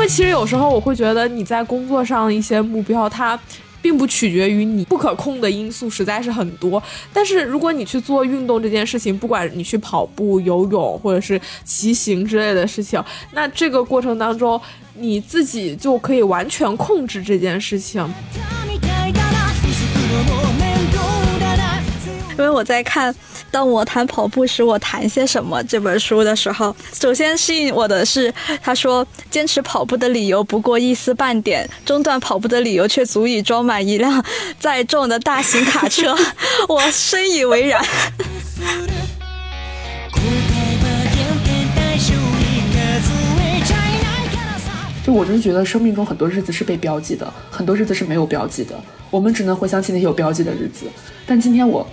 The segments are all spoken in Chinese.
因为其实有时候我会觉得你在工作上一些目标，它并不取决于你不可控的因素实在是很多。但是如果你去做运动这件事情，不管你去跑步、游泳或者是骑行之类的事情，那这个过程当中你自己就可以完全控制这件事情。因为我在看《当我谈跑步时我谈些什么》这本书的时候，首先吸引我的是他说坚持跑步的理由不过一丝半点，中断跑步的理由却足以装满一辆载重的大型卡车。我深以为然。就我真是觉得生命中很多日子是被标记的，很多日子是没有标记的，我们只能回想起那些有标记的日子。但今天我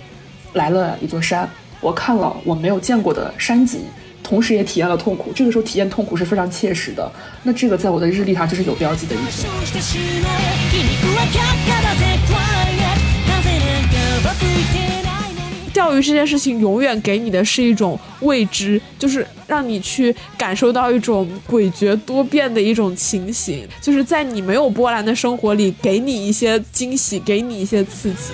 来了一座山，我看了我没有见过的山景，同时也体验了痛苦。这个时候体验痛苦是非常切实的。那这个在我的日历上就是有标记的一天。钓鱼这件事情永远给你的是一种未知，就是让你去感受到一种诡谲多变的一种情形，就是在你没有波澜的生活里，给你一些惊喜，给你一些刺激。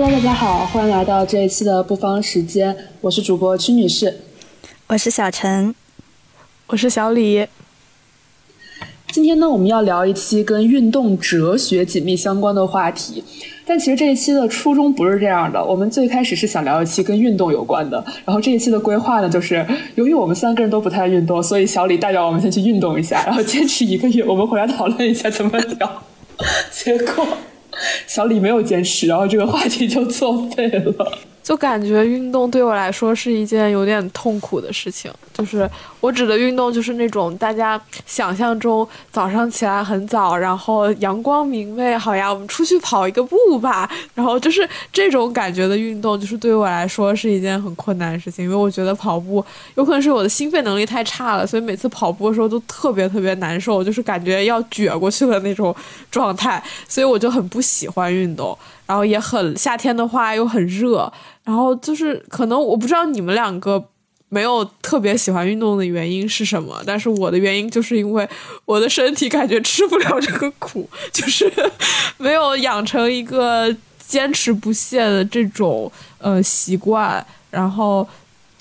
Hello，大家好，欢迎来到这一期的不方时间，我是主播曲女士，我是小陈，我是小李。今天呢，我们要聊一期跟运动哲学紧密相关的话题。但其实这一期的初衷不是这样的，我们最开始是想聊一期跟运动有关的。然后这一期的规划呢，就是由于我们三个人都不太运动，所以小李代表我们先去运动一下，然后坚持一个月，我们回来讨论一下怎么聊。结果小李没有坚持，然后这个话题就作废了。就感觉运动对我来说是一件有点痛苦的事情，就是我指的运动就是那种大家想象中早上起来很早，然后阳光明媚，好呀，我们出去跑一个步吧，然后就是这种感觉的运动，就是对我来说是一件很困难的事情，因为我觉得跑步有可能是我的心肺能力太差了，所以每次跑步的时候都特别特别难受，就是感觉要撅过去的那种状态，所以我就很不喜欢运动。然后也很夏天的话又很热，然后就是可能我不知道你们两个没有特别喜欢运动的原因是什么，但是我的原因就是因为我的身体感觉吃不了这个苦，就是没有养成一个坚持不懈的这种呃习惯，然后。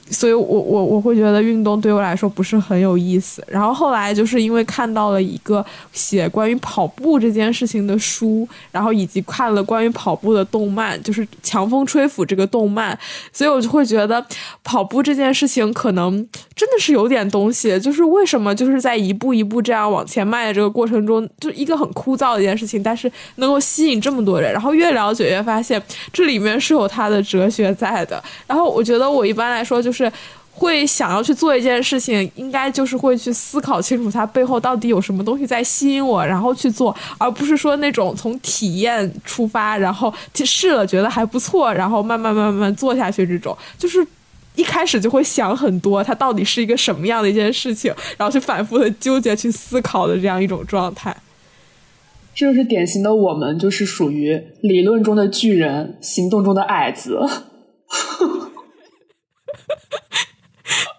所以，我我我会觉得运动对我来说不是很有意思。然后后来就是因为看到了一个写关于跑步这件事情的书，然后以及看了关于跑步的动漫，就是《强风吹拂》这个动漫，所以我就会觉得跑步这件事情可能真的是有点东西。就是为什么就是在一步一步这样往前迈的这个过程中，就一个很枯燥的一件事情，但是能够吸引这么多人。然后越了解越发现这里面是有它的哲学在的。然后我觉得我一般来说就是。是会想要去做一件事情，应该就是会去思考清楚它背后到底有什么东西在吸引我，然后去做，而不是说那种从体验出发，然后试了觉得还不错，然后慢慢慢慢做下去。这种就是一开始就会想很多，它到底是一个什么样的一件事情，然后去反复的纠结去思考的这样一种状态。这就是典型的我们，就是属于理论中的巨人，行动中的矮子。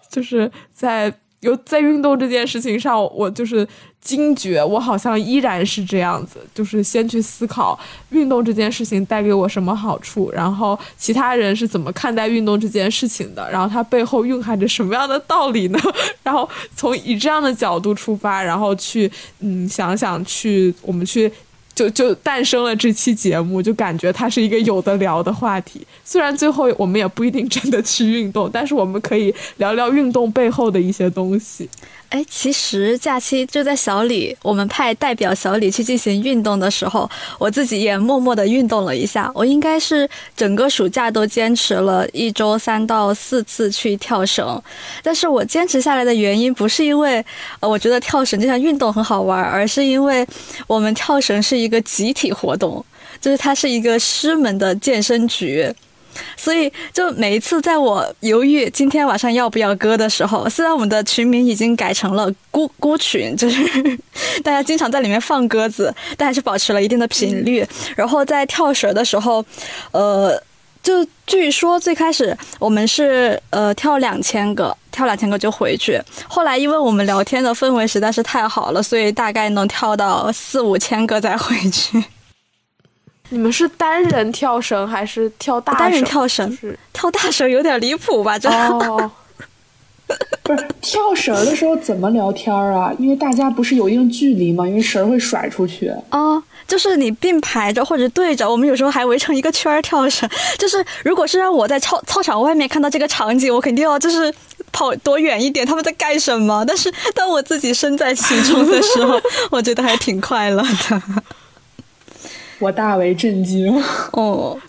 就是在有在运动这件事情上，我就是惊觉，我好像依然是这样子，就是先去思考运动这件事情带给我什么好处，然后其他人是怎么看待运动这件事情的，然后它背后蕴含着什么样的道理呢？然后从以这样的角度出发，然后去嗯想想去我们去。就就诞生了这期节目，就感觉它是一个有的聊的话题。虽然最后我们也不一定真的去运动，但是我们可以聊聊运动背后的一些东西。哎，其实假期就在小李，我们派代表小李去进行运动的时候，我自己也默默的运动了一下。我应该是整个暑假都坚持了一周三到四次去跳绳，但是我坚持下来的原因不是因为呃我觉得跳绳这项运动很好玩，而是因为我们跳绳是一个集体活动，就是它是一个师门的健身局。所以，就每一次在我犹豫今天晚上要不要歌的时候，虽然我们的群名已经改成了“孤孤群”，就是大家经常在里面放鸽子，但还是保持了一定的频率。然后在跳绳的时候，呃。就据说最开始我们是呃跳两千个，跳两千个就回去。后来因为我们聊天的氛围实在是太好了，所以大概能跳到四五千个再回去。你们是单人跳绳还是跳大绳？单人跳绳，跳大绳有点离谱吧？这哦，不是跳绳的时候怎么聊天啊？因为大家不是有一定距离吗？因为绳会甩出去。哦，就是你并排着或者对着，我们有时候还围成一个圈儿跳绳。就是如果是让我在操操场外面看到这个场景，我肯定要就是跑躲远一点，他们在干什么？但是当我自己身在其中的时候，我觉得还挺快乐的。我大为震惊 哦！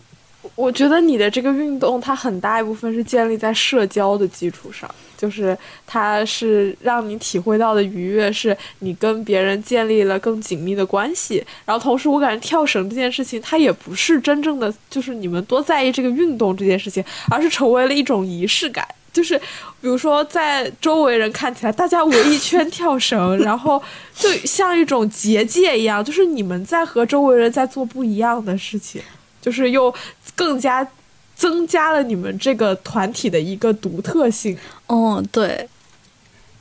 我觉得你的这个运动，它很大一部分是建立在社交的基础上，就是它是让你体会到的愉悦，是你跟别人建立了更紧密的关系。然后同时，我感觉跳绳这件事情，它也不是真正的就是你们多在意这个运动这件事情，而是成为了一种仪式感。就是，比如说，在周围人看起来，大家围一圈 跳绳，然后就像一种结界一样，就是你们在和周围人在做不一样的事情，就是又更加增加了你们这个团体的一个独特性。哦，对，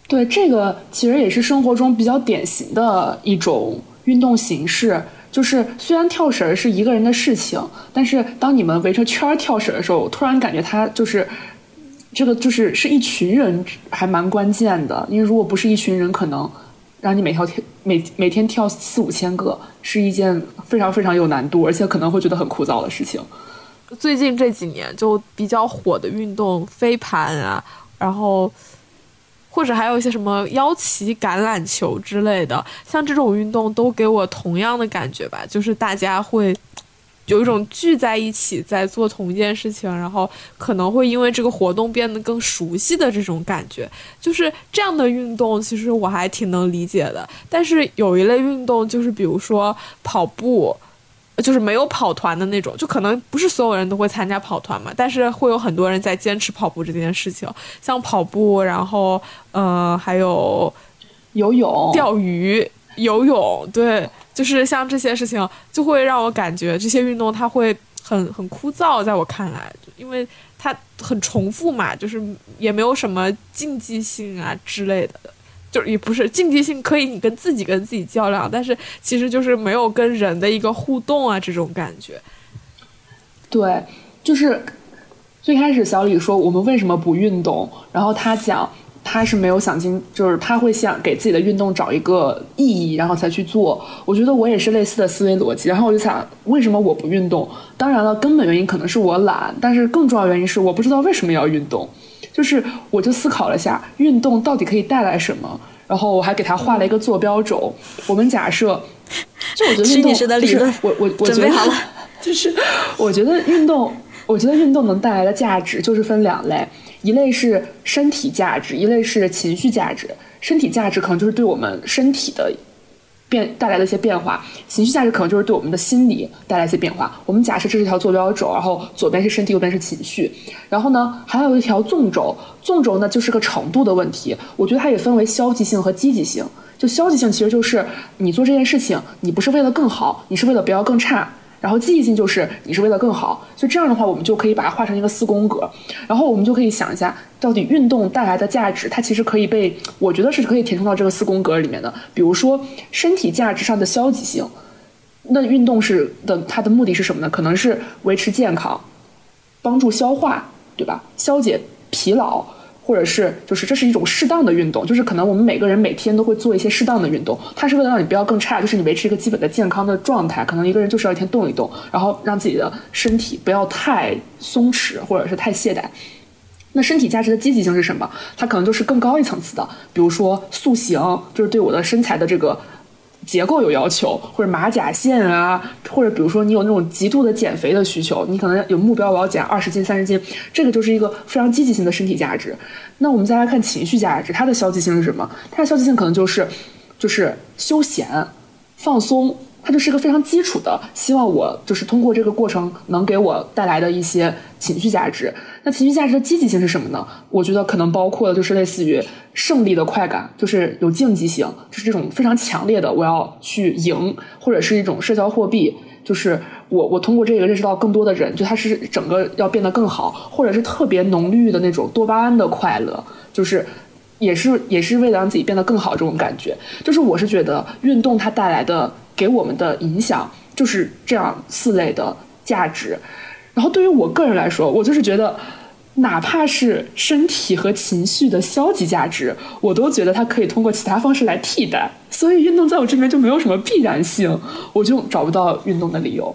对，这个其实也是生活中比较典型的一种运动形式。就是虽然跳绳是一个人的事情，但是当你们围着圈跳绳的时候，我突然感觉它就是。这个就是是一群人，还蛮关键的。因为如果不是一群人，可能让你每跳跳每每天跳四五千个，是一件非常非常有难度，而且可能会觉得很枯燥的事情。最近这几年就比较火的运动，飞盘啊，然后或者还有一些什么腰旗橄榄球之类的，像这种运动都给我同样的感觉吧，就是大家会。有一种聚在一起在做同一件事情，然后可能会因为这个活动变得更熟悉的这种感觉，就是这样的运动，其实我还挺能理解的。但是有一类运动，就是比如说跑步，就是没有跑团的那种，就可能不是所有人都会参加跑团嘛，但是会有很多人在坚持跑步这件事情，像跑步，然后呃还有游泳、钓鱼、游泳，对。就是像这些事情，就会让我感觉这些运动它会很很枯燥，在我看来，因为它很重复嘛，就是也没有什么竞技性啊之类的，就也不是竞技性，可以你跟自己跟自己较量，但是其实就是没有跟人的一个互动啊，这种感觉。对，就是最开始小李说我们为什么不运动，然后他讲。他是没有想清，就是他会想给自己的运动找一个意义，然后才去做。我觉得我也是类似的思维逻辑。然后我就想，为什么我不运动？当然了，根本原因可能是我懒，但是更重要原因是我不知道为什么要运动。就是我就思考了下，运动到底可以带来什么？然后我还给他画了一个坐标轴。我们假设，就我觉得运动就是我我我觉得 就是我觉得运动，我觉得运动能带来的价值就是分两类。一类是身体价值，一类是情绪价值。身体价值可能就是对我们身体的变带来的一些变化，情绪价值可能就是对我们的心理带来一些变化。我们假设这是一条坐标轴，然后左边是身体，右边是情绪。然后呢，还有一条纵轴，纵轴呢就是个程度的问题。我觉得它也分为消极性和积极性。就消极性其实就是你做这件事情，你不是为了更好，你是为了不要更差。然后积极性就是你是为了更好，所以这样的话，我们就可以把它画成一个四宫格，然后我们就可以想一下，到底运动带来的价值，它其实可以被，我觉得是可以填充到这个四宫格里面的。比如说身体价值上的消极性，那运动是的，它的目的是什么呢？可能是维持健康，帮助消化，对吧？消解疲劳。或者是就是这是一种适当的运动，就是可能我们每个人每天都会做一些适当的运动，它是为了让你不要更差，就是你维持一个基本的健康的状态。可能一个人就是要一天动一动，然后让自己的身体不要太松弛或者是太懈怠。那身体价值的积极性是什么？它可能就是更高一层次的，比如说塑形，就是对我的身材的这个。结构有要求，或者马甲线啊，或者比如说你有那种极度的减肥的需求，你可能有目标，我要减二十斤、三十斤，这个就是一个非常积极性的身体价值。那我们再来看情绪价值，它的消极性是什么？它的消极性可能就是，就是休闲、放松、它就是一个非常基础的，希望我就是通过这个过程能给我带来的一些情绪价值。那情绪价值的积极性是什么呢？我觉得可能包括的就是类似于胜利的快感，就是有竞技性，就是这种非常强烈的我要去赢，或者是一种社交货币，就是我我通过这个认识到更多的人，就它是整个要变得更好，或者是特别浓郁的那种多巴胺的快乐，就是也是也是为了让自己变得更好这种感觉。就是我是觉得运动它带来的。给我们的影响就是这样四类的价值，然后对于我个人来说，我就是觉得，哪怕是身体和情绪的消极价值，我都觉得它可以通过其他方式来替代。所以运动在我这边就没有什么必然性，我就找不到运动的理由。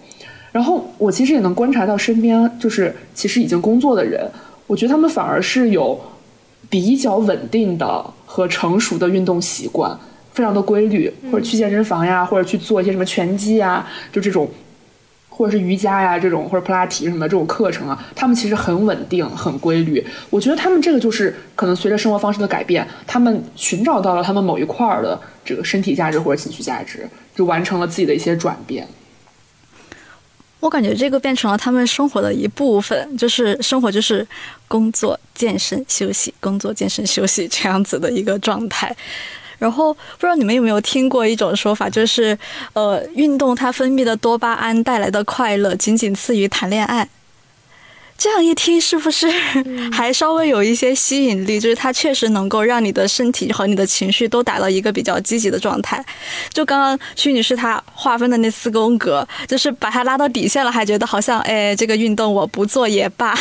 然后我其实也能观察到身边就是其实已经工作的人，我觉得他们反而是有比较稳定的和成熟的运动习惯。非常的规律，或者去健身房呀，或者去做一些什么拳击呀，就这种，或者是瑜伽呀这种，或者普拉提什么的这种课程啊，他们其实很稳定、很规律。我觉得他们这个就是可能随着生活方式的改变，他们寻找到了他们某一块儿的这个身体价值或者情绪价值，就完成了自己的一些转变。我感觉这个变成了他们生活的一部分，就是生活就是工作、健身、休息，工作、健身、休息这样子的一个状态。然后不知道你们有没有听过一种说法，就是呃，运动它分泌的多巴胺带来的快乐仅仅次于谈恋爱。这样一听，是不是 还稍微有一些吸引力？就是它确实能够让你的身体和你的情绪都达到一个比较积极的状态。就刚刚徐女士她划分的那四宫格，就是把它拉到底线了，还觉得好像哎，这个运动我不做也罢。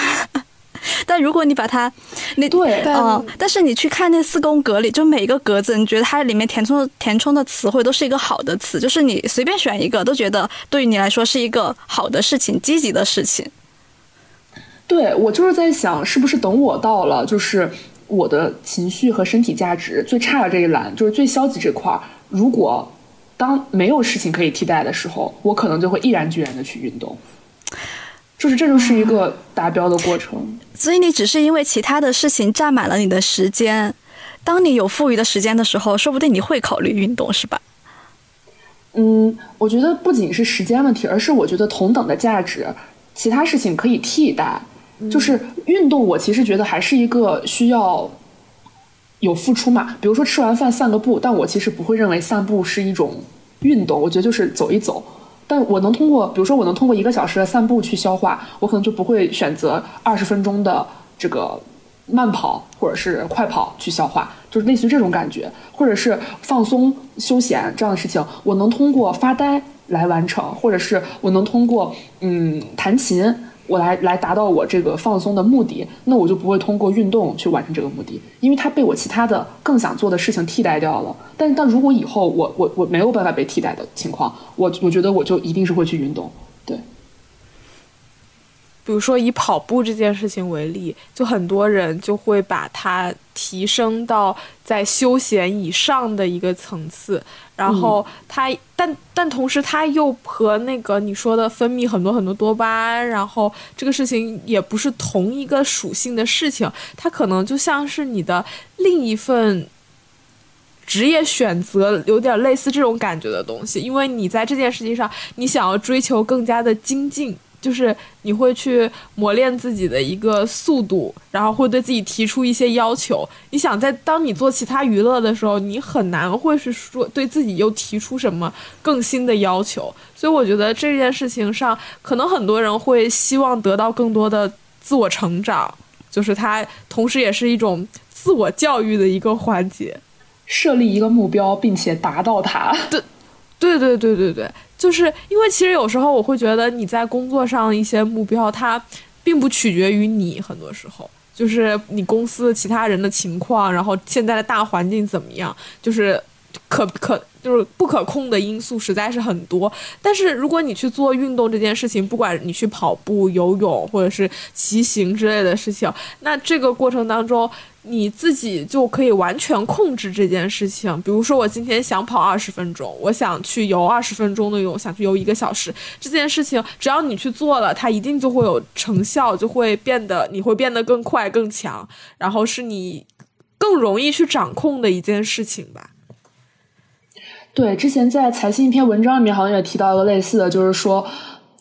但如果你把它，那对，嗯，但是你去看那四宫格里，就每一个格子，你觉得它里面填充填充的词汇都是一个好的词，就是你随便选一个，都觉得对于你来说是一个好的事情，积极的事情。对我就是在想，是不是等我到了，就是我的情绪和身体价值最差的这一栏，就是最消极这块儿，如果当没有事情可以替代的时候，我可能就会毅然决然的去运动。就是这就是一个达标的过程，所以你只是因为其他的事情占满了你的时间，当你有富余的时间的时候，说不定你会考虑运动，是吧？嗯，我觉得不仅是时间问题，而是我觉得同等的价值，其他事情可以替代。就是运动，我其实觉得还是一个需要有付出嘛。比如说吃完饭散个步，但我其实不会认为散步是一种运动，我觉得就是走一走。但我能通过，比如说我能通过一个小时的散步去消化，我可能就不会选择二十分钟的这个慢跑或者是快跑去消化，就是类似于这种感觉，或者是放松休闲这样的事情，我能通过发呆来完成，或者是我能通过嗯弹琴。我来来达到我这个放松的目的，那我就不会通过运动去完成这个目的，因为它被我其他的更想做的事情替代掉了。但但如果以后我我我没有办法被替代的情况，我我觉得我就一定是会去运动，对。比如说以跑步这件事情为例，就很多人就会把它提升到在休闲以上的一个层次，然后它，但但同时它又和那个你说的分泌很多很多多巴胺，然后这个事情也不是同一个属性的事情，它可能就像是你的另一份职业选择，有点类似这种感觉的东西，因为你在这件事情上，你想要追求更加的精进。就是你会去磨练自己的一个速度，然后会对自己提出一些要求。你想在当你做其他娱乐的时候，你很难会是说对自己又提出什么更新的要求。所以我觉得这件事情上，可能很多人会希望得到更多的自我成长，就是它同时也是一种自我教育的一个环节。设立一个目标，并且达到它。对，对对对对对。就是因为其实有时候我会觉得你在工作上一些目标，它并不取决于你，很多时候就是你公司其他人的情况，然后现在的大环境怎么样，就是可可就是不可控的因素实在是很多。但是如果你去做运动这件事情，不管你去跑步、游泳或者是骑行之类的事情，那这个过程当中。你自己就可以完全控制这件事情。比如说，我今天想跑二十分钟，我想去游二十分钟的泳，想去游一个小时。这件事情，只要你去做了，它一定就会有成效，就会变得你会变得更快更强，然后是你更容易去掌控的一件事情吧。对，之前在财新一篇文章里面好像也提到一个类似的，就是说。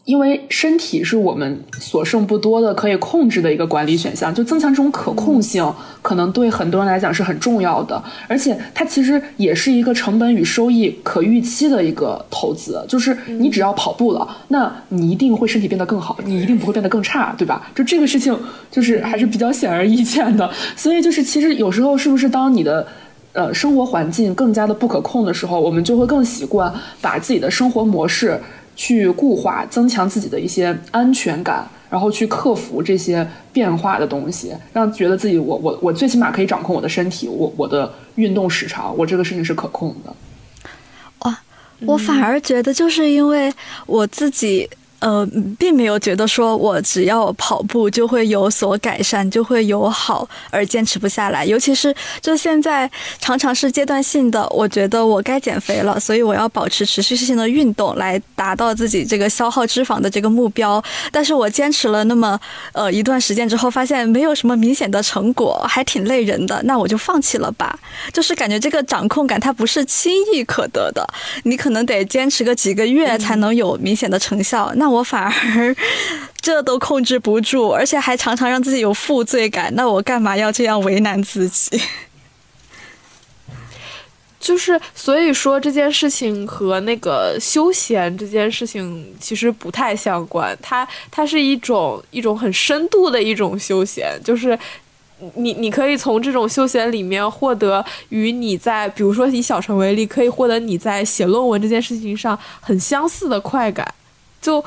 因为身体是我们所剩不多的可以控制的一个管理选项，就增强这种可控性，可能对很多人来讲是很重要的。而且它其实也是一个成本与收益可预期的一个投资，就是你只要跑步了，那你一定会身体变得更好，你一定不会变得更差，对吧？就这个事情就是还是比较显而易见的。所以就是其实有时候是不是当你的呃生活环境更加的不可控的时候，我们就会更习惯把自己的生活模式。去固化、增强自己的一些安全感，然后去克服这些变化的东西，让觉得自己我我我最起码可以掌控我的身体，我我的运动时长，我这个事情是可控的。哇，我反而觉得就是因为我自己。呃，并没有觉得说我只要跑步就会有所改善，就会有好而坚持不下来。尤其是就现在常常是阶段性的，我觉得我该减肥了，所以我要保持持续性的运动来达到自己这个消耗脂肪的这个目标。但是我坚持了那么呃一段时间之后，发现没有什么明显的成果，还挺累人的，那我就放弃了吧。就是感觉这个掌控感它不是轻易可得的，你可能得坚持个几个月才能有明显的成效。那我反而 这都控制不住，而且还常常让自己有负罪感。那我干嘛要这样为难自己？就是所以说这件事情和那个休闲这件事情其实不太相关。它它是一种一种很深度的一种休闲，就是你你可以从这种休闲里面获得与你在比如说以小陈为例，可以获得你在写论文这件事情上很相似的快感。就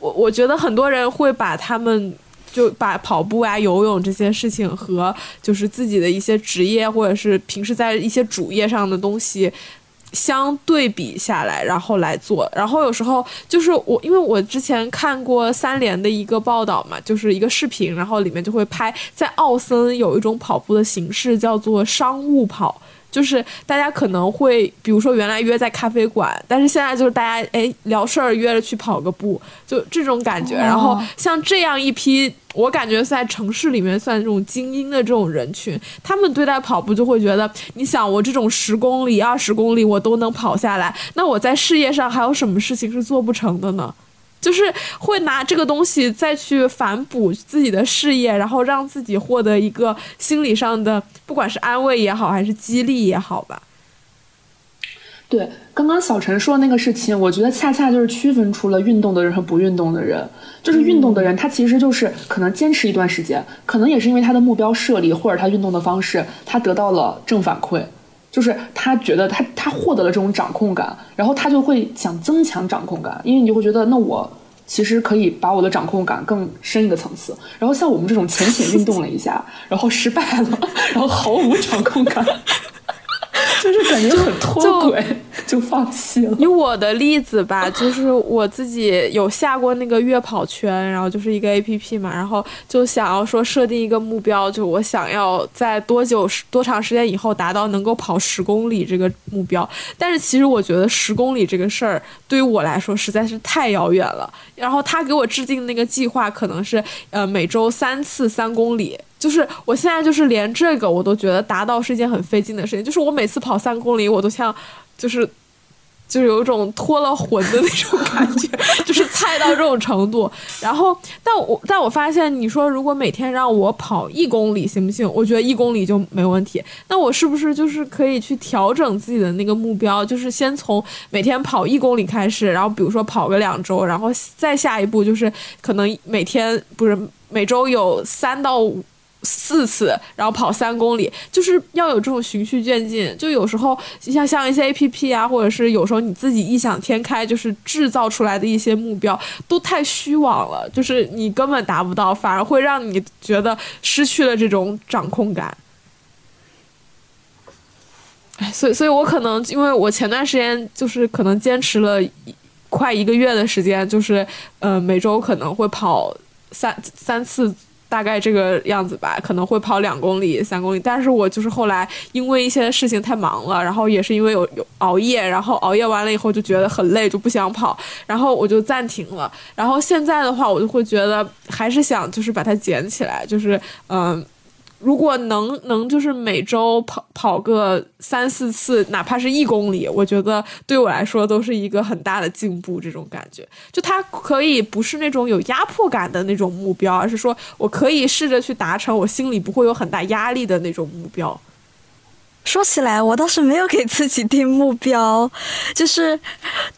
我我觉得很多人会把他们就把跑步啊、游泳这些事情和就是自己的一些职业或者是平时在一些主业上的东西相对比下来，然后来做。然后有时候就是我，因为我之前看过三联的一个报道嘛，就是一个视频，然后里面就会拍在奥森有一种跑步的形式叫做商务跑。就是大家可能会，比如说原来约在咖啡馆，但是现在就是大家哎聊事儿约着去跑个步，就这种感觉。然后像这样一批，我感觉在城市里面算这种精英的这种人群，他们对待跑步就会觉得，你想我这种十公里、二十公里我都能跑下来，那我在事业上还有什么事情是做不成的呢？就是会拿这个东西再去反哺自己的事业，然后让自己获得一个心理上的，不管是安慰也好，还是激励也好吧。对，刚刚小陈说的那个事情，我觉得恰恰就是区分出了运动的人和不运动的人。就是运动的人，他其实就是可能坚持一段时间，可能也是因为他的目标设立或者他运动的方式，他得到了正反馈。就是他觉得他他获得了这种掌控感，然后他就会想增强掌控感，因为你就会觉得那我其实可以把我的掌控感更深一个层次。然后像我们这种浅浅运动了一下，然后失败了，然后毫无掌控感。就是感觉很脱轨，就放弃了。以我的例子吧，就是我自己有下过那个月跑圈，然后就是一个 A P P 嘛，然后就想要说设定一个目标，就我想要在多久多长时间以后达到能够跑十公里这个目标。但是其实我觉得十公里这个事儿对于我来说实在是太遥远了。然后他给我制定那个计划可能是呃每周三次三公里。就是我现在就是连这个我都觉得达到是一件很费劲的事情。就是我每次跑三公里，我都像，就是，就是有一种脱了魂的那种感觉，就是菜到这种程度。然后，但我但我发现，你说如果每天让我跑一公里行不行？我觉得一公里就没问题。那我是不是就是可以去调整自己的那个目标？就是先从每天跑一公里开始，然后比如说跑个两周，然后再下一步就是可能每天不是每周有三到五。四次，然后跑三公里，就是要有这种循序渐进。就有时候像像一些 A P P 啊，或者是有时候你自己异想天开，就是制造出来的一些目标，都太虚妄了，就是你根本达不到，反而会让你觉得失去了这种掌控感。哎，所以，所以我可能因为我前段时间就是可能坚持了快一个月的时间，就是呃每周可能会跑三三次。大概这个样子吧，可能会跑两公里、三公里，但是我就是后来因为一些事情太忙了，然后也是因为有有熬夜，然后熬夜完了以后就觉得很累，就不想跑，然后我就暂停了。然后现在的话，我就会觉得还是想就是把它捡起来，就是嗯，如果能能就是每周跑跑个三四次，哪怕是一公里，我觉得对我来说都是一个很大的进步。这种感觉，就它可以不是那种有压迫感的那种目标，而是说我可以试着去达成，我心里不会有很大压力的那种目标。说起来，我倒是没有给自己定目标，就 是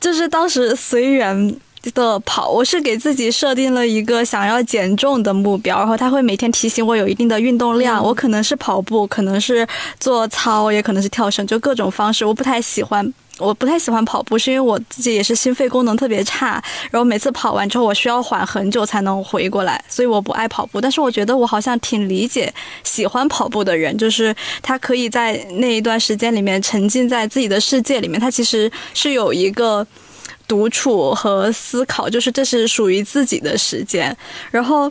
就是当时随缘。的跑，我是给自己设定了一个想要减重的目标，然后他会每天提醒我有一定的运动量。我可能是跑步，可能是做操，也可能是跳绳，就各种方式。我不太喜欢，我不太喜欢跑步，是因为我自己也是心肺功能特别差，然后每次跑完之后我需要缓很久才能回过来，所以我不爱跑步。但是我觉得我好像挺理解喜欢跑步的人，就是他可以在那一段时间里面沉浸在自己的世界里面，他其实是有一个。独处和思考，就是这是属于自己的时间。然后，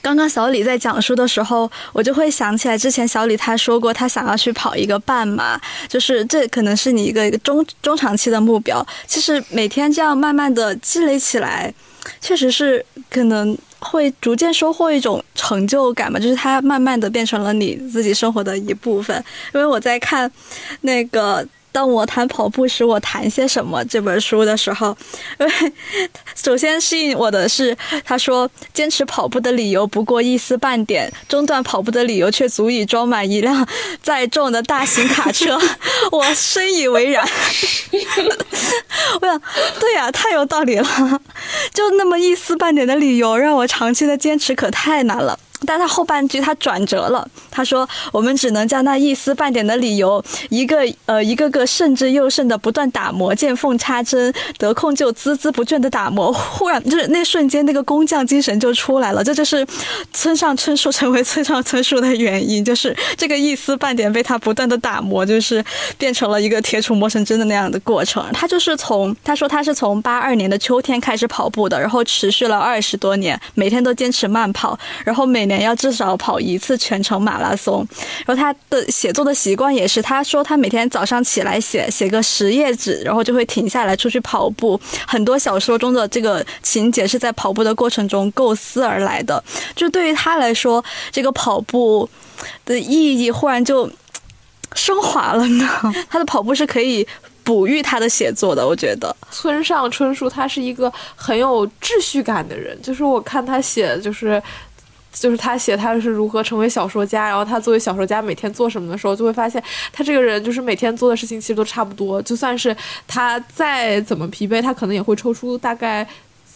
刚刚小李在讲述的时候，我就会想起来之前小李他说过，他想要去跑一个半马，就是这可能是你一个一个中中长期的目标。其实每天这样慢慢的积累起来，确实是可能会逐渐收获一种成就感吧，就是它慢慢的变成了你自己生活的一部分。因为我在看那个。当我谈跑步时，我谈些什么？这本书的时候，因为首先吸引我的是，他说坚持跑步的理由不过一丝半点，中断跑步的理由却足以装满一辆载重的大型卡车。我深以为然。我想，对呀，太有道理了。就那么一丝半点的理由，让我长期的坚持可太难了。但他后半句他转折了，他说：“我们只能将那一丝半点的理由，一个呃一个个慎之又慎的不断打磨，见缝插针，得空就孜孜不倦的打磨。忽然就是那瞬间，那个工匠精神就出来了。这就是村上春树成为村上春树的原因，就是这个一丝半点被他不断的打磨，就是变成了一个铁杵磨成针的那样的过程。他就是从他说他是从八二年的秋天开始跑步的，然后持续了二十多年，每天都坚持慢跑，然后每。年要至少跑一次全程马拉松，然后他的写作的习惯也是，他说他每天早上起来写写个十页纸，然后就会停下来出去跑步。很多小说中的这个情节是在跑步的过程中构思而来的。就对于他来说，这个跑步的意义忽然就升华了呢。他的跑步是可以哺育他的写作的，我觉得。村上春树他是一个很有秩序感的人，就是我看他写就是。就是他写他是如何成为小说家，然后他作为小说家每天做什么的时候，就会发现他这个人就是每天做的事情其实都差不多，就算是他再怎么疲惫，他可能也会抽出大概。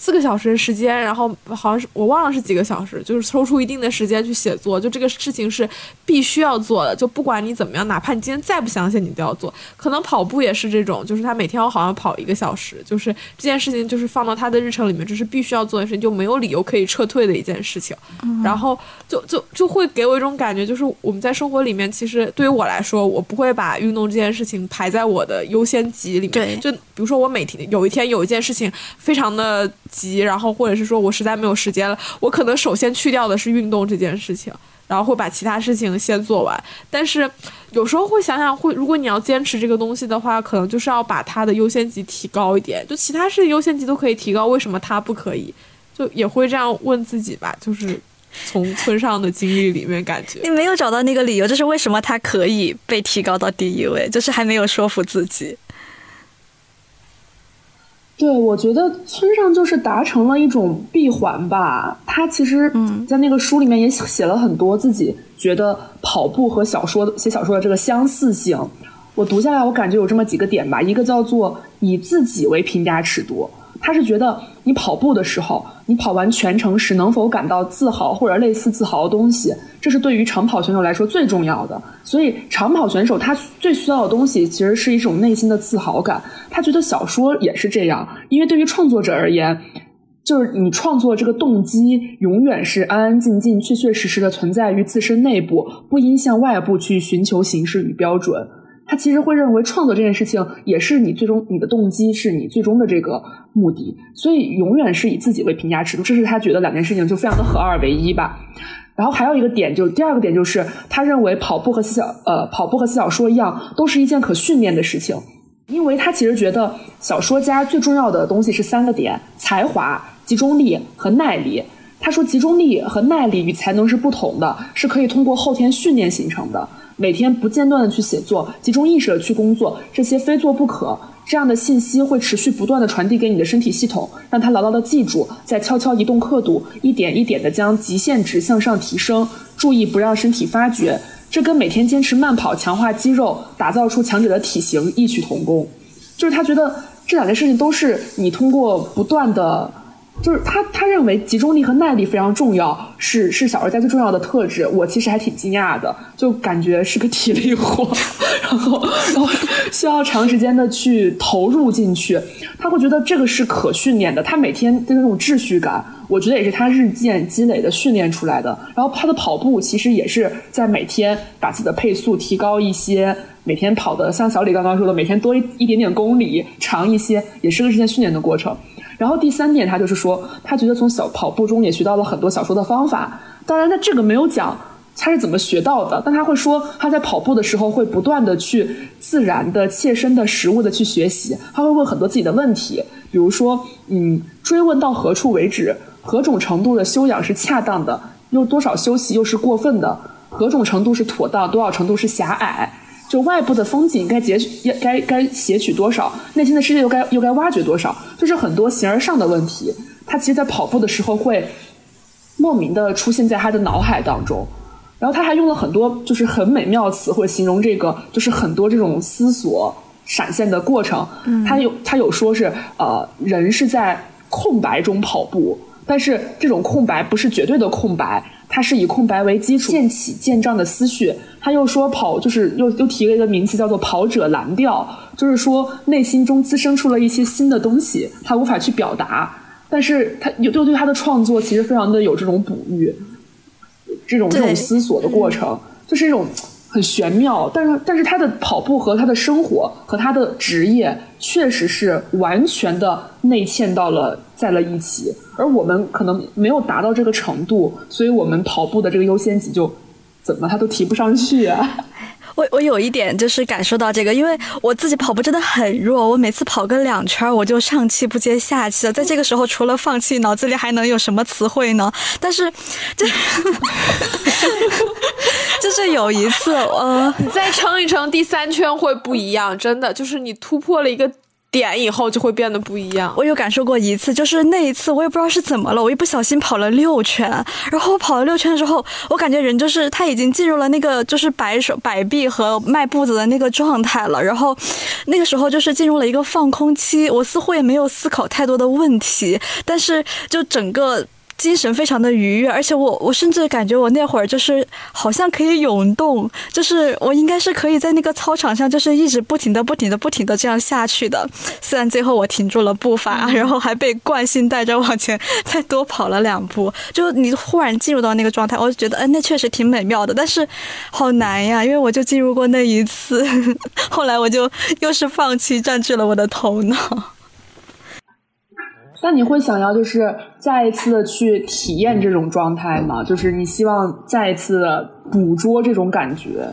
四个小时的时间，然后好像是我忘了是几个小时，就是抽出一定的时间去写作，就这个事情是必须要做的，就不管你怎么样，哪怕你今天再不相信，你都要做。可能跑步也是这种，就是他每天我好像跑一个小时，就是这件事情就是放到他的日程里面，这是必须要做的事情，就没有理由可以撤退的一件事情。然后就就就会给我一种感觉，就是我们在生活里面，其实对于我来说，我不会把运动这件事情排在我的优先级里面。就比如说我每天有一天有一件事情非常的。急，然后或者是说我实在没有时间了，我可能首先去掉的是运动这件事情，然后会把其他事情先做完。但是有时候会想想，会如果你要坚持这个东西的话，可能就是要把它的优先级提高一点。就其他事优先级都可以提高，为什么它不可以？就也会这样问自己吧。就是从村上的经历里面感觉，你没有找到那个理由，就是为什么它可以被提高到第一位，就是还没有说服自己。对，我觉得村上就是达成了一种闭环吧。他其实嗯，在那个书里面也写了很多自己觉得跑步和小说写小说的这个相似性。我读下来，我感觉有这么几个点吧。一个叫做以自己为评价尺度。他是觉得你跑步的时候，你跑完全程时能否感到自豪或者类似自豪的东西，这是对于长跑选手来说最重要的。所以长跑选手他最需要的东西其实是一种内心的自豪感。他觉得小说也是这样，因为对于创作者而言，就是你创作这个动机永远是安安静静、确确实实的存在于自身内部，不应向外部去寻求形式与标准。他其实会认为创作这件事情也是你最终你的动机是你最终的这个目的，所以永远是以自己为评价尺度，这是他觉得两件事情就非常的合二为一吧。然后还有一个点，就第二个点就是他认为跑步和写小呃跑步和写小说一样，都是一件可训练的事情，因为他其实觉得小说家最重要的东西是三个点：才华、集中力和耐力。他说，集中力和耐力与才能是不同的，是可以通过后天训练形成的。每天不间断的去写作，集中意识的去工作，这些非做不可。这样的信息会持续不断的传递给你的身体系统，让它牢牢的记住，再悄悄移动刻度，一点一点的将极限值向上提升。注意不让身体发觉，这跟每天坚持慢跑、强化肌肉、打造出强者的体型异曲同工。就是他觉得这两件事情都是你通过不断的。就是他，他认为集中力和耐力非常重要，是是小儿家最重要的特质。我其实还挺惊讶的，就感觉是个体力活，然后然后需要长时间的去投入进去。他会觉得这个是可训练的，他每天的那种秩序感，我觉得也是他日渐积累的训练出来的。然后他的跑步其实也是在每天把自己的配速提高一些，每天跑的像小李刚刚说的，每天多一一点点公里，长一些，也是个日渐训练的过程。然后第三点，他就是说，他觉得从小跑步中也学到了很多小说的方法。当然，他这个没有讲他是怎么学到的，但他会说他在跑步的时候会不断的去自然的、切身的、实物的去学习。他会问很多自己的问题，比如说，嗯，追问到何处为止？何种程度的修养是恰当的？又多少休息又是过分的？何种程度是妥当？多少程度是狭隘？就外部的风景该截取，该该写取多少？内心的世界又该又该挖掘多少？就是很多形而上的问题，他其实，在跑步的时候会莫名的出现在他的脑海当中。然后他还用了很多就是很美妙的词汇形容这个，就是很多这种思索闪现的过程。他有他有说是呃，人是在空白中跑步，但是这种空白不是绝对的空白。他是以空白为基础，渐起渐胀的思绪。他又说跑，就是又又提了一个名词，叫做跑者蓝调，就是说内心中滋生出了一些新的东西，他无法去表达，但是他又又对他的创作其实非常的有这种哺育，这种这种思索的过程，就是一种。很玄妙，但是但是他的跑步和他的生活和他的职业确实是完全的内嵌到了在了一起，而我们可能没有达到这个程度，所以我们跑步的这个优先级就怎么他都提不上去啊。我我有一点就是感受到这个，因为我自己跑步真的很弱，我每次跑个两圈我就上气不接下气了。在这个时候，除了放弃，脑子里还能有什么词汇呢？但是，就 就是有一次，呃，你再撑一撑，第三圈会不一样，真的，就是你突破了一个。点以后就会变得不一样。我有感受过一次，就是那一次我也不知道是怎么了，我一不小心跑了六圈，然后我跑了六圈之后，我感觉人就是他已经进入了那个就是摆手摆臂和迈步子的那个状态了，然后那个时候就是进入了一个放空期，我似乎也没有思考太多的问题，但是就整个。精神非常的愉悦，而且我我甚至感觉我那会儿就是好像可以涌动，就是我应该是可以在那个操场上就是一直不停的不停的不停的这样下去的。虽然最后我停住了步伐，然后还被惯性带着往前再多跑了两步，就你忽然进入到那个状态，我就觉得，嗯，那确实挺美妙的，但是好难呀，因为我就进入过那一次，后来我就又是放弃占据了我的头脑。那你会想要就是再一次的去体验这种状态吗？就是你希望再一次捕捉这种感觉？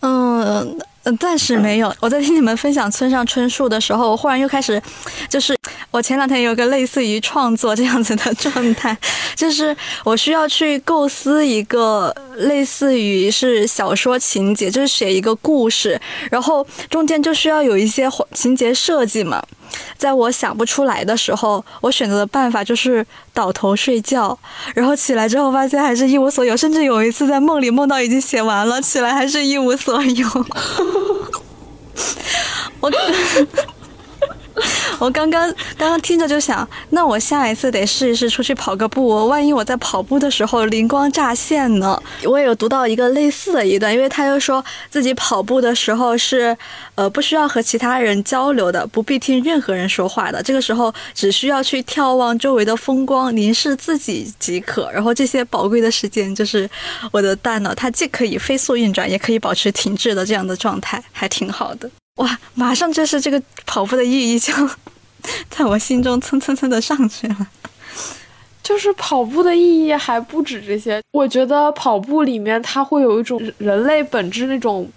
嗯，暂时没有。我在听你们分享村上春树的时候，我忽然又开始，就是我前两天有个类似于创作这样子的状态，就是我需要去构思一个类似于是小说情节，就是写一个故事，然后中间就需要有一些情节设计嘛。在我想不出来的时候，我选择的办法就是倒头睡觉，然后起来之后发现还是一无所有，甚至有一次在梦里梦到已经写完了，起来还是一无所有。我。我刚刚刚刚听着就想，那我下一次得试一试出去跑个步。万一我在跑步的时候灵光乍现呢？我也有读到一个类似的一段，因为他又说自己跑步的时候是呃不需要和其他人交流的，不必听任何人说话的。这个时候只需要去眺望周围的风光，凝视自己即可。然后这些宝贵的时间，就是我的大脑，它既可以飞速运转，也可以保持停滞的这样的状态，还挺好的。哇，马上就是这个跑步的意义就在我心中蹭蹭蹭的上去了。就是跑步的意义还不止这些，我觉得跑步里面它会有一种人类本质那种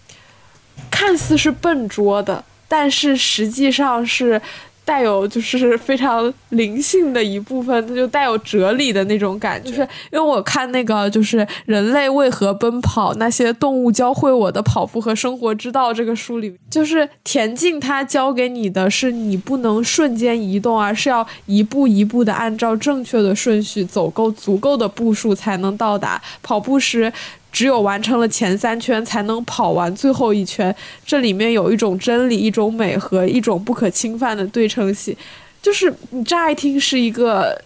看似是笨拙的，但是实际上是带有就是非常灵性的一部分，它就带有哲理的那种感觉。就是因为我看那个就是《人类为何奔跑：那些动物教会我的跑步和生活之道》这个书里，就是田径它教给你的是你不能瞬间移动，而是要一步一步的按照正确的顺序走够足够的步数才能到达。跑步时。只有完成了前三圈，才能跑完最后一圈。这里面有一种真理，一种美和一种不可侵犯的对称性。就是你乍一听是一个。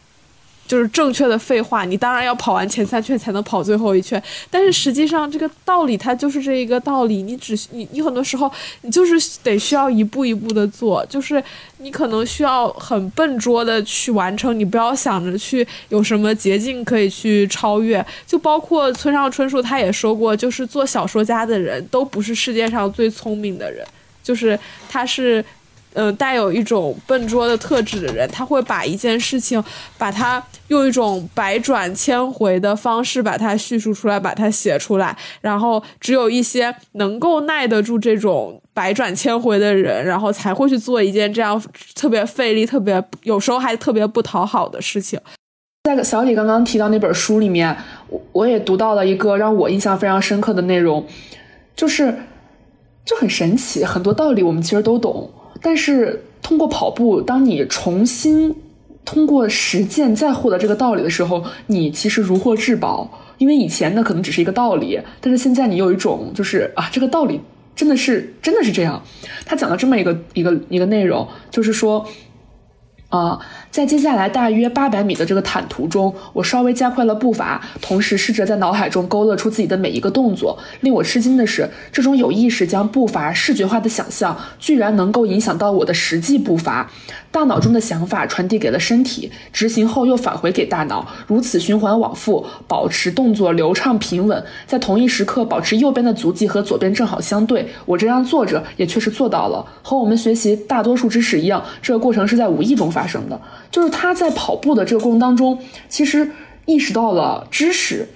就是正确的废话，你当然要跑完前三圈才能跑最后一圈，但是实际上这个道理它就是这一个道理，你只你你很多时候你就是得需要一步一步的做，就是你可能需要很笨拙的去完成，你不要想着去有什么捷径可以去超越，就包括村上春树他也说过，就是做小说家的人都不是世界上最聪明的人，就是他是。呃，带有一种笨拙的特质的人，他会把一件事情，把它用一种百转千回的方式把它叙述出来，把它写出来。然后，只有一些能够耐得住这种百转千回的人，然后才会去做一件这样特别费力、特别有时候还特别不讨好的事情。在小李刚刚提到那本书里面，我我也读到了一个让我印象非常深刻的内容，就是就很神奇，很多道理我们其实都懂。但是通过跑步，当你重新通过实践再获得这个道理的时候，你其实如获至宝。因为以前呢可能只是一个道理，但是现在你有一种就是啊，这个道理真的是真的是这样。他讲了这么一个一个一个内容，就是说啊。在接下来大约八百米的这个坦途中，我稍微加快了步伐，同时试着在脑海中勾勒出自己的每一个动作。令我吃惊的是，这种有意识将步伐视觉化的想象，居然能够影响到我的实际步伐。大脑中的想法传递给了身体，执行后又返回给大脑，如此循环往复，保持动作流畅平稳。在同一时刻，保持右边的足迹和左边正好相对。我这样做着，也确实做到了。和我们学习大多数知识一样，这个过程是在无意中发生的。就是他在跑步的这个过程当中，其实意识到了知识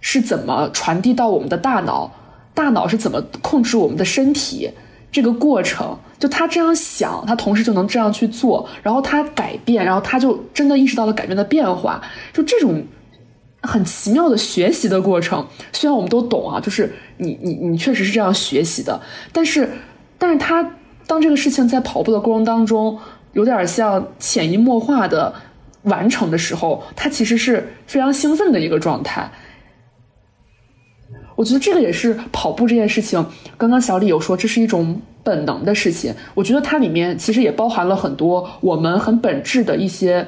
是怎么传递到我们的大脑，大脑是怎么控制我们的身体这个过程。就他这样想，他同时就能这样去做，然后他改变，然后他就真的意识到了改变的变化。就这种很奇妙的学习的过程，虽然我们都懂啊，就是你你你确实是这样学习的，但是但是他当这个事情在跑步的过程当中。有点像潜移默化的完成的时候，他其实是非常兴奋的一个状态。我觉得这个也是跑步这件事情。刚刚小李有说这是一种本能的事情，我觉得它里面其实也包含了很多我们很本质的一些。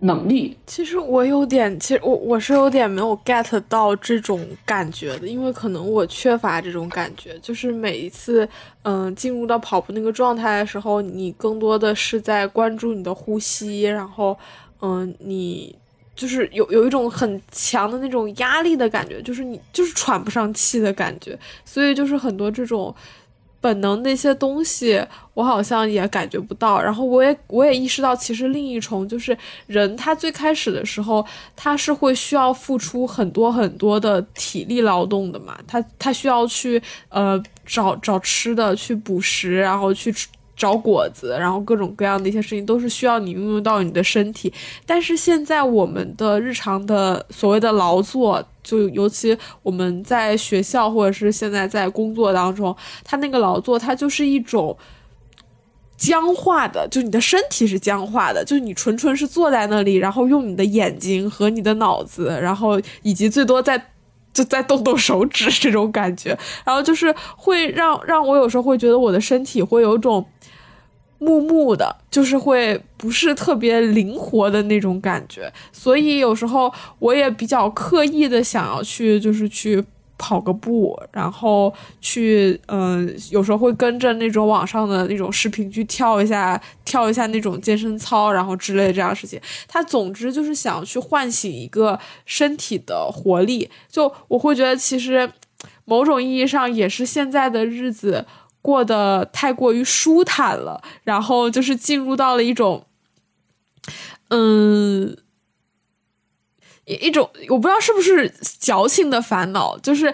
能力，其实我有点，其实我我是有点没有 get 到这种感觉的，因为可能我缺乏这种感觉，就是每一次，嗯，进入到跑步那个状态的时候，你更多的是在关注你的呼吸，然后，嗯，你就是有有一种很强的那种压力的感觉，就是你就是喘不上气的感觉，所以就是很多这种。本能的一些东西，我好像也感觉不到。然后我也我也意识到，其实另一重就是人，他最开始的时候，他是会需要付出很多很多的体力劳动的嘛。他他需要去呃找找吃的，去捕食，然后去找果子，然后各种各样的一些事情都是需要你运用到你的身体。但是现在我们的日常的所谓的劳作。就尤其我们在学校，或者是现在在工作当中，他那个劳作，它就是一种僵化的，就你的身体是僵化的，就你纯纯是坐在那里，然后用你的眼睛和你的脑子，然后以及最多在就在动动手指这种感觉，然后就是会让让我有时候会觉得我的身体会有种。木木的，就是会不是特别灵活的那种感觉，所以有时候我也比较刻意的想要去，就是去跑个步，然后去，嗯，有时候会跟着那种网上的那种视频去跳一下，跳一下那种健身操，然后之类这样事情。他总之就是想去唤醒一个身体的活力，就我会觉得其实某种意义上也是现在的日子。过得太过于舒坦了，然后就是进入到了一种，嗯，一一种我不知道是不是矫情的烦恼，就是。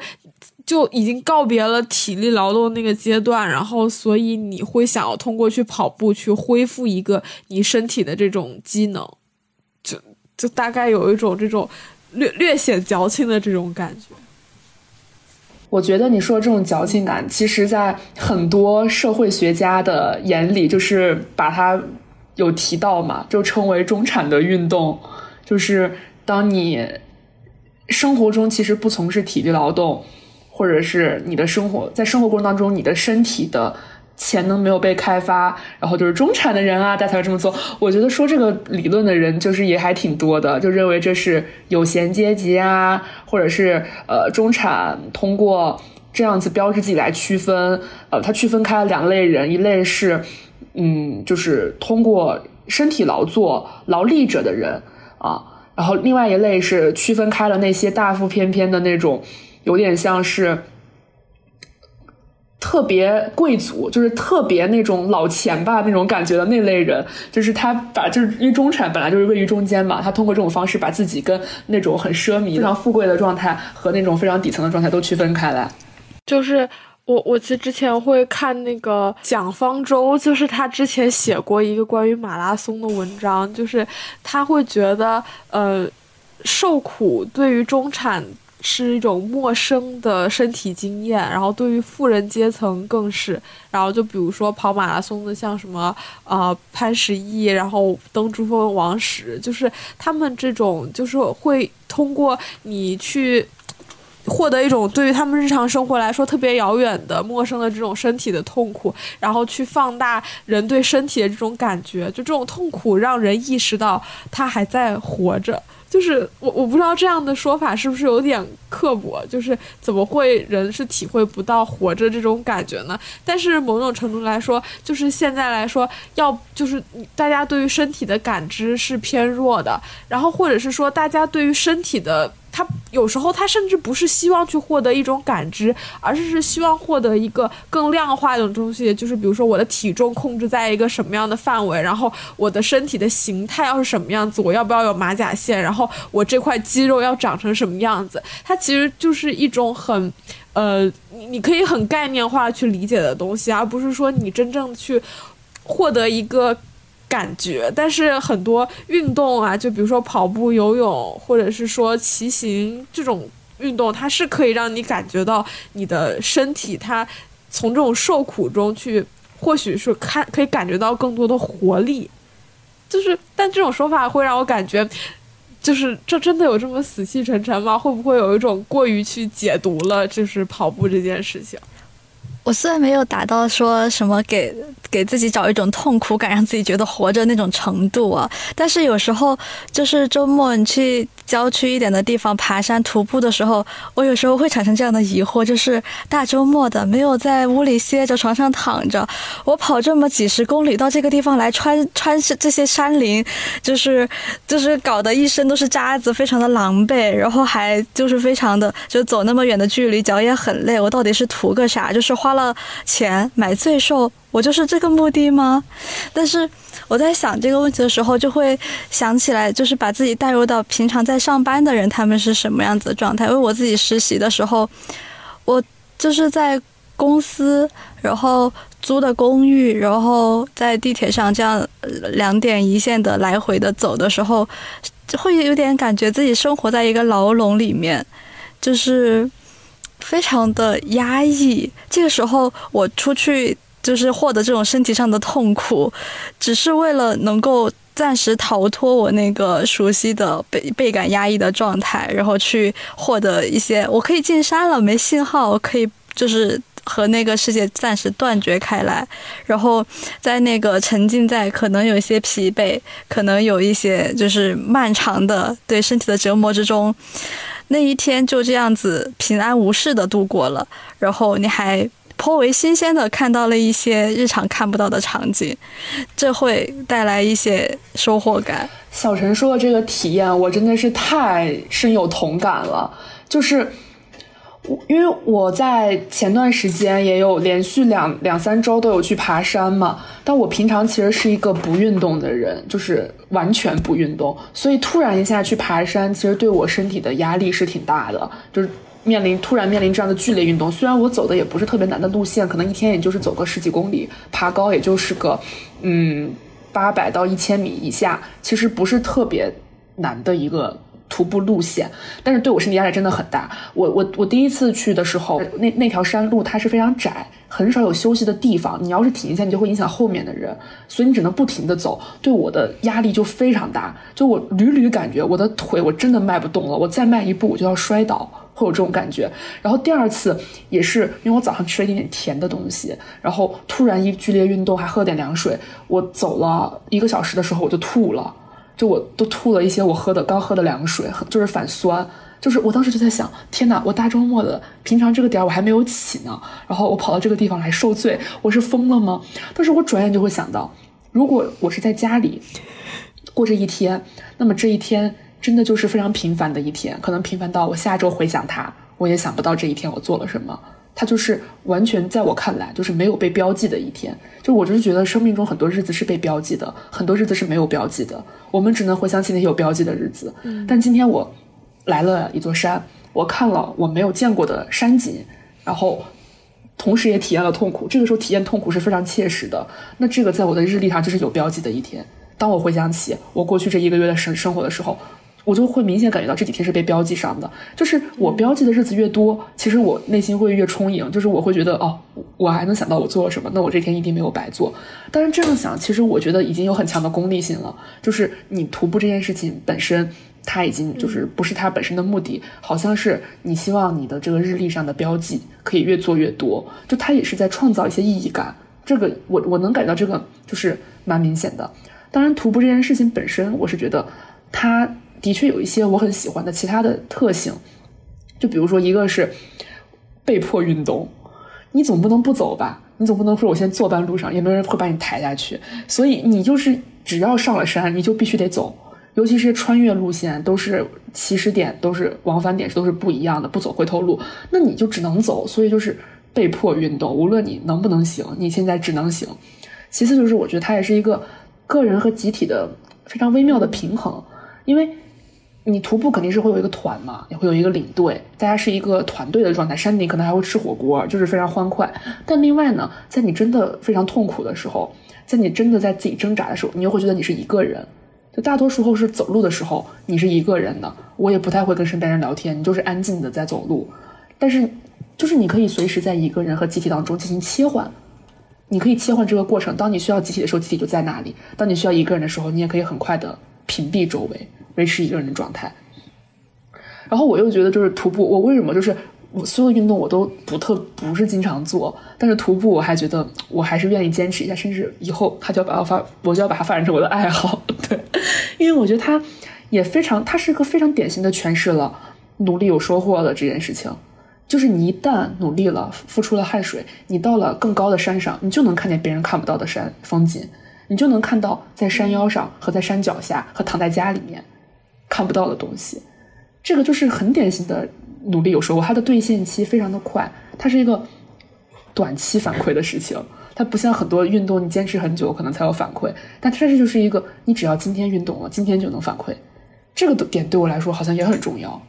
就已经告别了体力劳动那个阶段，然后所以你会想要通过去跑步去恢复一个你身体的这种机能，就就大概有一种这种略略显矫情的这种感觉。我觉得你说的这种矫情感，其实在很多社会学家的眼里，就是把它有提到嘛，就称为中产的运动，就是当你生活中其实不从事体力劳动，或者是你的生活在生活过程当中，你的身体的。潜能没有被开发，然后就是中产的人啊，大家才会这么做。我觉得说这个理论的人就是也还挺多的，就认为这是有闲阶级啊，或者是呃中产通过这样子标志自己来区分。呃，他区分开了两类人，一类是嗯，就是通过身体劳作劳力者的人啊，然后另外一类是区分开了那些大腹便便的那种，有点像是。特别贵族，就是特别那种老钱吧那种感觉的那类人，就是他把就是因为中产本来就是位于中间嘛，他通过这种方式把自己跟那种很奢靡、非常富贵的状态和那种非常底层的状态都区分开来。就是我我其实之前会看那个蒋方舟，就是他之前写过一个关于马拉松的文章，就是他会觉得呃受苦对于中产。是一种陌生的身体经验，然后对于富人阶层更是。然后就比如说跑马拉松的，像什么呃潘石屹，然后登珠峰王石，就是他们这种就是会通过你去获得一种对于他们日常生活来说特别遥远的陌生的这种身体的痛苦，然后去放大人对身体的这种感觉，就这种痛苦让人意识到他还在活着。就是我我不知道这样的说法是不是有点刻薄，就是怎么会人是体会不到活着这种感觉呢？但是某种程度来说，就是现在来说，要就是大家对于身体的感知是偏弱的，然后或者是说大家对于身体的。他有时候他甚至不是希望去获得一种感知，而是是希望获得一个更量化的东西，就是比如说我的体重控制在一个什么样的范围，然后我的身体的形态要是什么样子，我要不要有马甲线，然后我这块肌肉要长成什么样子，它其实就是一种很，呃，你你可以很概念化去理解的东西，而不是说你真正去获得一个。感觉，但是很多运动啊，就比如说跑步、游泳，或者是说骑行这种运动，它是可以让你感觉到你的身体，它从这种受苦中去，或许是看可以感觉到更多的活力。就是，但这种说法会让我感觉，就是这真的有这么死气沉沉吗？会不会有一种过于去解读了，就是跑步这件事情？我虽然没有达到说什么给给自己找一种痛苦感，让自己觉得活着那种程度啊，但是有时候就是周末你去。郊区一点的地方爬山徒步的时候，我有时候会产生这样的疑惑：就是大周末的，没有在屋里歇着、床上躺着，我跑这么几十公里到这个地方来，穿穿这些山林，就是就是搞得一身都是渣子，非常的狼狈，然后还就是非常的就走那么远的距离，脚也很累。我到底是图个啥？就是花了钱买罪受。我就是这个目的吗？但是我在想这个问题的时候，就会想起来，就是把自己带入到平常在上班的人，他们是什么样子的状态。因为我自己实习的时候，我就是在公司，然后租的公寓，然后在地铁上这样两点一线的来回的走的时候，会有点感觉自己生活在一个牢笼里面，就是非常的压抑。这个时候我出去。就是获得这种身体上的痛苦，只是为了能够暂时逃脱我那个熟悉的倍倍感压抑的状态，然后去获得一些我可以进山了，没信号，可以就是和那个世界暂时断绝开来，然后在那个沉浸在可能有一些疲惫，可能有一些就是漫长的对身体的折磨之中，那一天就这样子平安无事的度过了，然后你还。颇为新鲜的看到了一些日常看不到的场景，这会带来一些收获感。小陈说的这个体验，我真的是太深有同感了。就是我，因为我在前段时间也有连续两两三周都有去爬山嘛，但我平常其实是一个不运动的人，就是完全不运动，所以突然一下去爬山，其实对我身体的压力是挺大的，就是。面临突然面临这样的剧烈运动，虽然我走的也不是特别难的路线，可能一天也就是走个十几公里，爬高也就是个嗯八百到一千米以下，其实不是特别难的一个。徒步路线，但是对我身体压力真的很大。我我我第一次去的时候，那那条山路它是非常窄，很少有休息的地方。你要是停一下，你就会影响后面的人，所以你只能不停的走。对我的压力就非常大，就我屡屡感觉我的腿我真的迈不动了，我再迈一步我就要摔倒，会有这种感觉。然后第二次也是因为我早上吃了一点点甜的东西，然后突然一剧烈运动还喝了点凉水，我走了一个小时的时候我就吐了。就我都吐了一些我喝的刚喝的凉水，就是反酸。就是我当时就在想，天哪！我大周末的，平常这个点儿我还没有起呢，然后我跑到这个地方来受罪，我是疯了吗？但是我转眼就会想到，如果我是在家里过这一天，那么这一天真的就是非常平凡的一天，可能平凡到我下周回想它，我也想不到这一天我做了什么。它就是完全在我看来就是没有被标记的一天，就我就是觉得生命中很多日子是被标记的，很多日子是没有标记的，我们只能回想起那些有标记的日子。但今天我来了一座山，我看了我没有见过的山景，然后同时也体验了痛苦。这个时候体验痛苦是非常切实的。那这个在我的日历上就是有标记的一天。当我回想起我过去这一个月的生生活的时候。我就会明显感觉到这几天是被标记上的，就是我标记的日子越多，其实我内心会越充盈，就是我会觉得哦，我还能想到我做了什么，那我这天一定没有白做。但是这样想，其实我觉得已经有很强的功利性了，就是你徒步这件事情本身，它已经就是不是它本身的目的，好像是你希望你的这个日历上的标记可以越做越多，就它也是在创造一些意义感。这个我我能感到这个就是蛮明显的。当然，徒步这件事情本身，我是觉得它。的确有一些我很喜欢的其他的特性，就比如说一个是被迫运动，你总不能不走吧？你总不能说我先坐半路上，也没有人会把你抬下去，所以你就是只要上了山，你就必须得走。尤其是穿越路线，都是起始点，都是往返点，都是不一样的，不走回头路，那你就只能走。所以就是被迫运动，无论你能不能行，你现在只能行。其次就是我觉得它也是一个个人和集体的非常微妙的平衡，因为。你徒步肯定是会有一个团嘛，也会有一个领队，大家是一个团队的状态。山顶可能还会吃火锅，就是非常欢快。但另外呢，在你真的非常痛苦的时候，在你真的在自己挣扎的时候，你又会觉得你是一个人。就大多数候是走路的时候，你是一个人的。我也不太会跟身边人聊天，你就是安静的在走路。但是，就是你可以随时在一个人和集体当中进行切换，你可以切换这个过程。当你需要集体的时候，集体就在那里；当你需要一个人的时候，你也可以很快的屏蔽周围。维持一个人的状态，然后我又觉得就是徒步，我为什么就是我所有运动我都不特不是经常做，但是徒步我还觉得我还是愿意坚持一下，甚至以后他就要把我发，我就要把它发展成我的爱好，对，因为我觉得它也非常，它是一个非常典型的诠释了努力有收获的这件事情，就是你一旦努力了，付出了汗水，你到了更高的山上，你就能看见别人看不到的山风景，你就能看到在山腰上和在山脚下和躺在家里面。看不到的东西，这个就是很典型的努力有收获，它的兑现期非常的快，它是一个短期反馈的事情，它不像很多运动，你坚持很久可能才有反馈，但它这就是一个你只要今天运动了，今天就能反馈，这个点对我来说好像也很重要。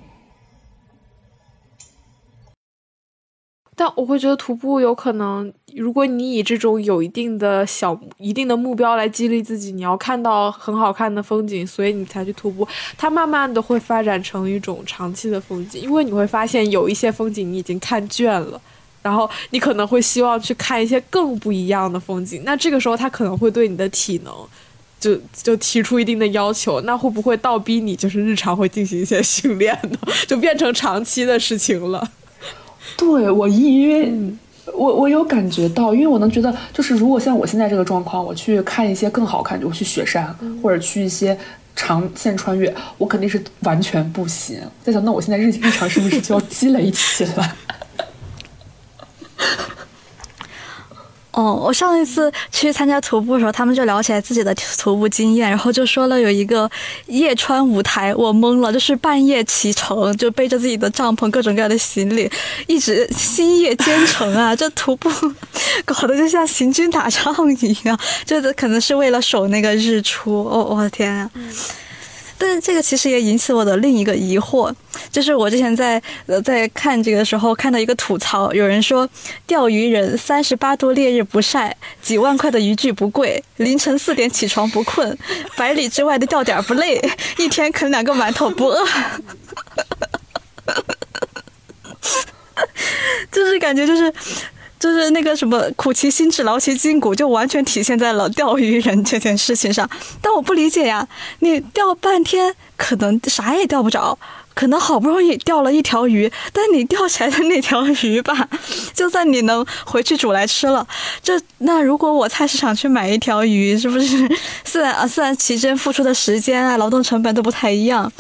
但我会觉得徒步有可能，如果你以这种有一定的小、一定的目标来激励自己，你要看到很好看的风景，所以你才去徒步。它慢慢的会发展成一种长期的风景，因为你会发现有一些风景你已经看倦了，然后你可能会希望去看一些更不一样的风景。那这个时候，它可能会对你的体能就就提出一定的要求。那会不会倒逼你就是日常会进行一些训练呢？就变成长期的事情了。对我因为我我有感觉到，因为我能觉得，就是如果像我现在这个状况，我去看一些更好看，我去雪山或者去一些长线穿越，我肯定是完全不行。在想，那我现在日日常是不是就要积累起来？哦，我上一次去参加徒步的时候，他们就聊起来自己的徒步经验，然后就说了有一个夜穿舞台，我懵了，就是半夜启程，就背着自己的帐篷、各种各样的行李，一直星夜兼程啊，这徒步 搞得就像行军打仗一样，就是可能是为了守那个日出。哦，我的天啊！但这个其实也引起我的另一个疑惑，就是我之前在呃在看这个时候看到一个吐槽，有人说钓鱼人三十八度烈日不晒，几万块的渔具不贵，凌晨四点起床不困，百里之外的钓点不累，一天啃两个馒头不饿，就是感觉就是。就是那个什么苦其心志劳其筋骨，就完全体现在了钓鱼人这件事情上。但我不理解呀，你钓半天可能啥也钓不着，可能好不容易钓了一条鱼，但你钓起来的那条鱼吧，就算你能回去煮来吃了，这那如果我菜市场去买一条鱼，是不是虽然啊虽然其间付出的时间啊劳动成本都不太一样，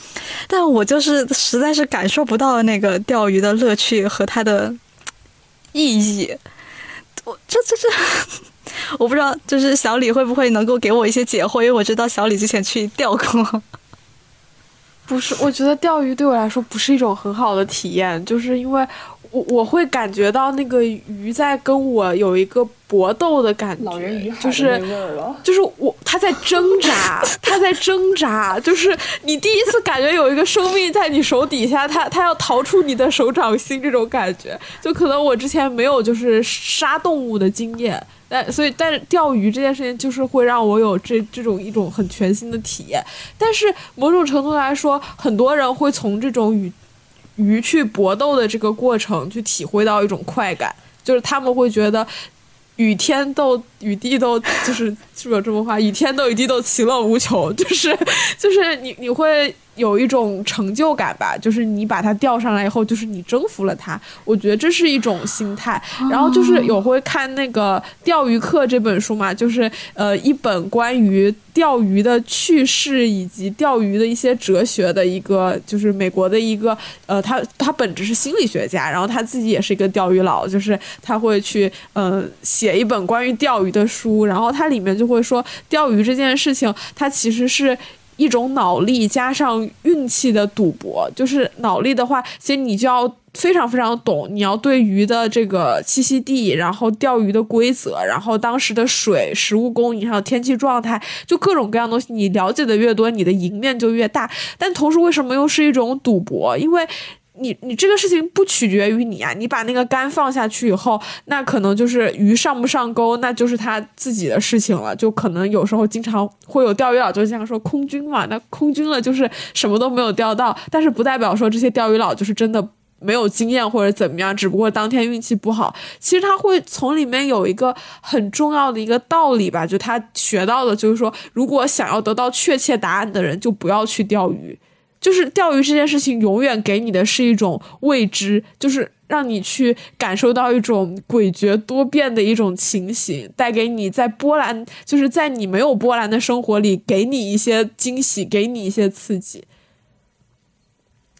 但我就是实在是感受不到那个钓鱼的乐趣和它的意义。我这这这，我不知道，就是小李会不会能够给我一些解惑？因为我知道小李之前去钓过。不是，我觉得钓鱼对我来说不是一种很好的体验，就是因为我我会感觉到那个鱼在跟我有一个搏斗的感觉，就是就是我他在挣扎，他在挣扎，就是你第一次感觉有一个生命在你手底下，他他要逃出你的手掌心，这种感觉，就可能我之前没有就是杀动物的经验。但所以，但是钓鱼这件事情就是会让我有这这种一种很全新的体验。但是某种程度来说，很多人会从这种与鱼去搏斗的这个过程去体会到一种快感，就是他们会觉得与天斗、与地斗，就是是不是有这么话？与天斗、与地斗，其乐无穷。就是就是你你会。有一种成就感吧，就是你把它钓上来以后，就是你征服了它。我觉得这是一种心态。然后就是有会看那个《钓鱼课》这本书嘛，就是呃一本关于钓鱼的趣事以及钓鱼的一些哲学的一个，就是美国的一个呃，他他本质是心理学家，然后他自己也是一个钓鱼佬，就是他会去呃写一本关于钓鱼的书，然后它里面就会说钓鱼这件事情，它其实是。一种脑力加上运气的赌博，就是脑力的话，其实你就要非常非常懂，你要对鱼的这个栖息地，然后钓鱼的规则，然后当时的水、食物供应还有天气状态，就各种各样东西，你了解的越多，你的赢面就越大。但同时，为什么又是一种赌博？因为你你这个事情不取决于你啊，你把那个杆放下去以后，那可能就是鱼上不上钩，那就是他自己的事情了。就可能有时候经常会有钓鱼佬就这样说空军嘛，那空军了就是什么都没有钓到，但是不代表说这些钓鱼佬就是真的没有经验或者怎么样，只不过当天运气不好。其实他会从里面有一个很重要的一个道理吧，就他学到的就是说，如果想要得到确切答案的人，就不要去钓鱼。就是钓鱼这件事情，永远给你的是一种未知，就是让你去感受到一种诡谲多变的一种情形，带给你在波澜，就是在你没有波澜的生活里，给你一些惊喜，给你一些刺激。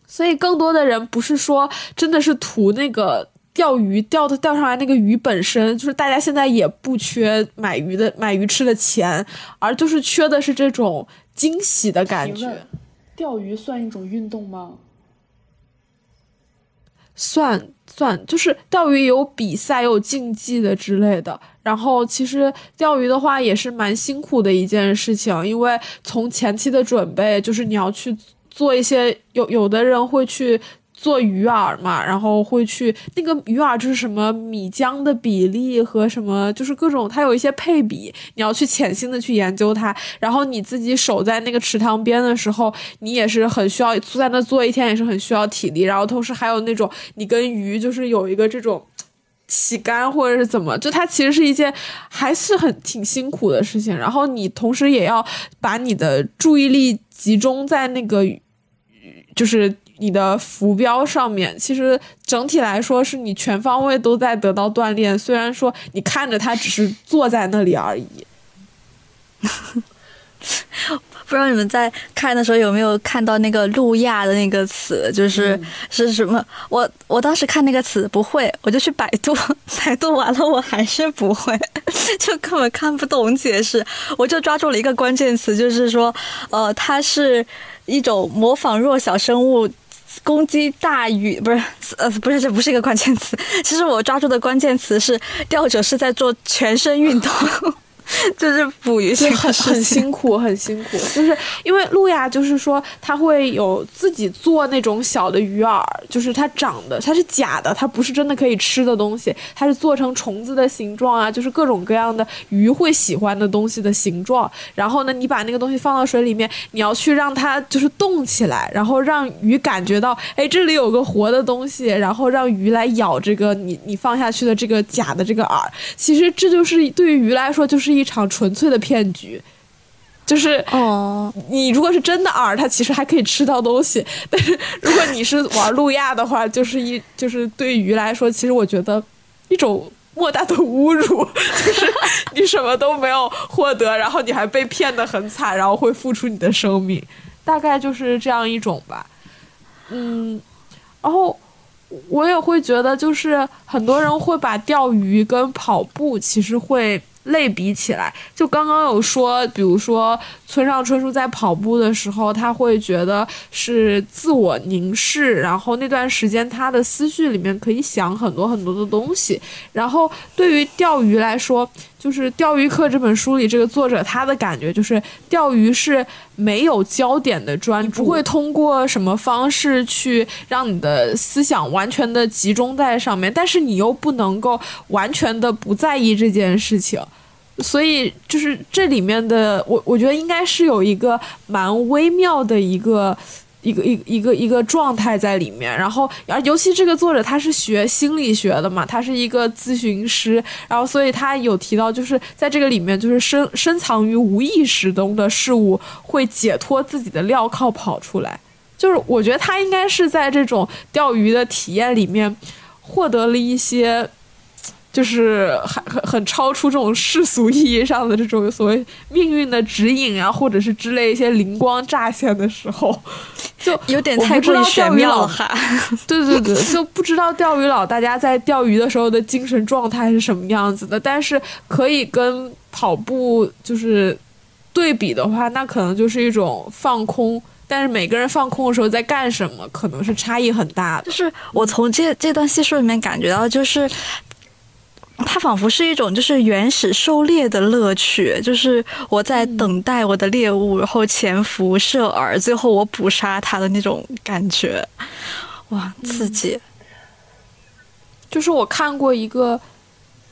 所以，更多的人不是说真的是图那个钓鱼钓的钓上来那个鱼本身，就是大家现在也不缺买鱼的买鱼吃的钱，而就是缺的是这种惊喜的感觉。钓鱼算一种运动吗？算算，就是钓鱼有比赛、有竞技的之类的。然后，其实钓鱼的话也是蛮辛苦的一件事情，因为从前期的准备，就是你要去做一些，有有的人会去。做鱼饵嘛，然后会去那个鱼饵就是什么米浆的比例和什么，就是各种它有一些配比，你要去潜心的去研究它。然后你自己守在那个池塘边的时候，你也是很需要坐在那坐一天，也是很需要体力。然后同时还有那种你跟鱼就是有一个这种起竿或者是怎么，就它其实是一件还是很挺辛苦的事情。然后你同时也要把你的注意力集中在那个就是。你的浮标上面，其实整体来说是你全方位都在得到锻炼。虽然说你看着他只是坐在那里而已。不知道你们在看的时候有没有看到那个“路亚”的那个词，就是是什么？我我当时看那个词不会，我就去百度，百度完了我还是不会，就根本看不懂解释。我就抓住了一个关键词，就是说，呃，它是一种模仿弱小生物。攻击大鱼不是呃不是这不是一个关键词，其实我抓住的关键词是钓者是在做全身运动，就是捕鱼就很很辛苦，很辛苦。就是因为路亚，就是说他会有自己做那种小的鱼饵，就是它长的，它是假的，它不是真的可以吃的东西，它是做成虫子的形状啊，就是各种各样的鱼会喜欢的东西的形状。然后呢，你把那个东西放到水里面，你要去让它就是动起来，然后让鱼感觉到，哎，这里有个活的东西，然后让鱼来咬这个你你放下去的这个假的这个饵。其实这就是对于鱼来说，就是一场。场纯粹的骗局，就是哦，你如果是真的饵，它其实还可以吃到东西；但是如果你是玩路亚的话，就是一就是对鱼来说，其实我觉得一种莫大的侮辱，就是你什么都没有获得，然后你还被骗得很惨，然后会付出你的生命，大概就是这样一种吧。嗯，然后我也会觉得，就是很多人会把钓鱼跟跑步其实会。类比起来，就刚刚有说，比如说村上春树在跑步的时候，他会觉得是自我凝视，然后那段时间他的思绪里面可以想很多很多的东西。然后对于钓鱼来说，就是《钓鱼课》这本书里这个作者他的感觉就是，钓鱼是没有焦点的专注，不会通过什么方式去让你的思想完全的集中在上面，但是你又不能够完全的不在意这件事情。所以就是这里面的我，我觉得应该是有一个蛮微妙的一个一个一一个一个状态在里面。然后，而尤其这个作者他是学心理学的嘛，他是一个咨询师，然后所以他有提到，就是在这个里面，就是深深藏于无意识中的事物会解脱自己的镣铐跑出来。就是我觉得他应该是在这种钓鱼的体验里面获得了一些。就是很很很超出这种世俗意义上的这种所谓命运的指引啊，或者是之类一些灵光乍现的时候，就有点太过于玄妙了哈。对对对，就不知道钓鱼佬大家在钓鱼的时候的精神状态是什么样子的。但是可以跟跑步就是对比的话，那可能就是一种放空。但是每个人放空的时候在干什么，可能是差异很大的。就是我从这这段叙述里面感觉到，就是。它仿佛是一种就是原始狩猎的乐趣，就是我在等待我的猎物，然后潜伏射饵，最后我捕杀它的那种感觉，哇，刺激！就是我看过一个，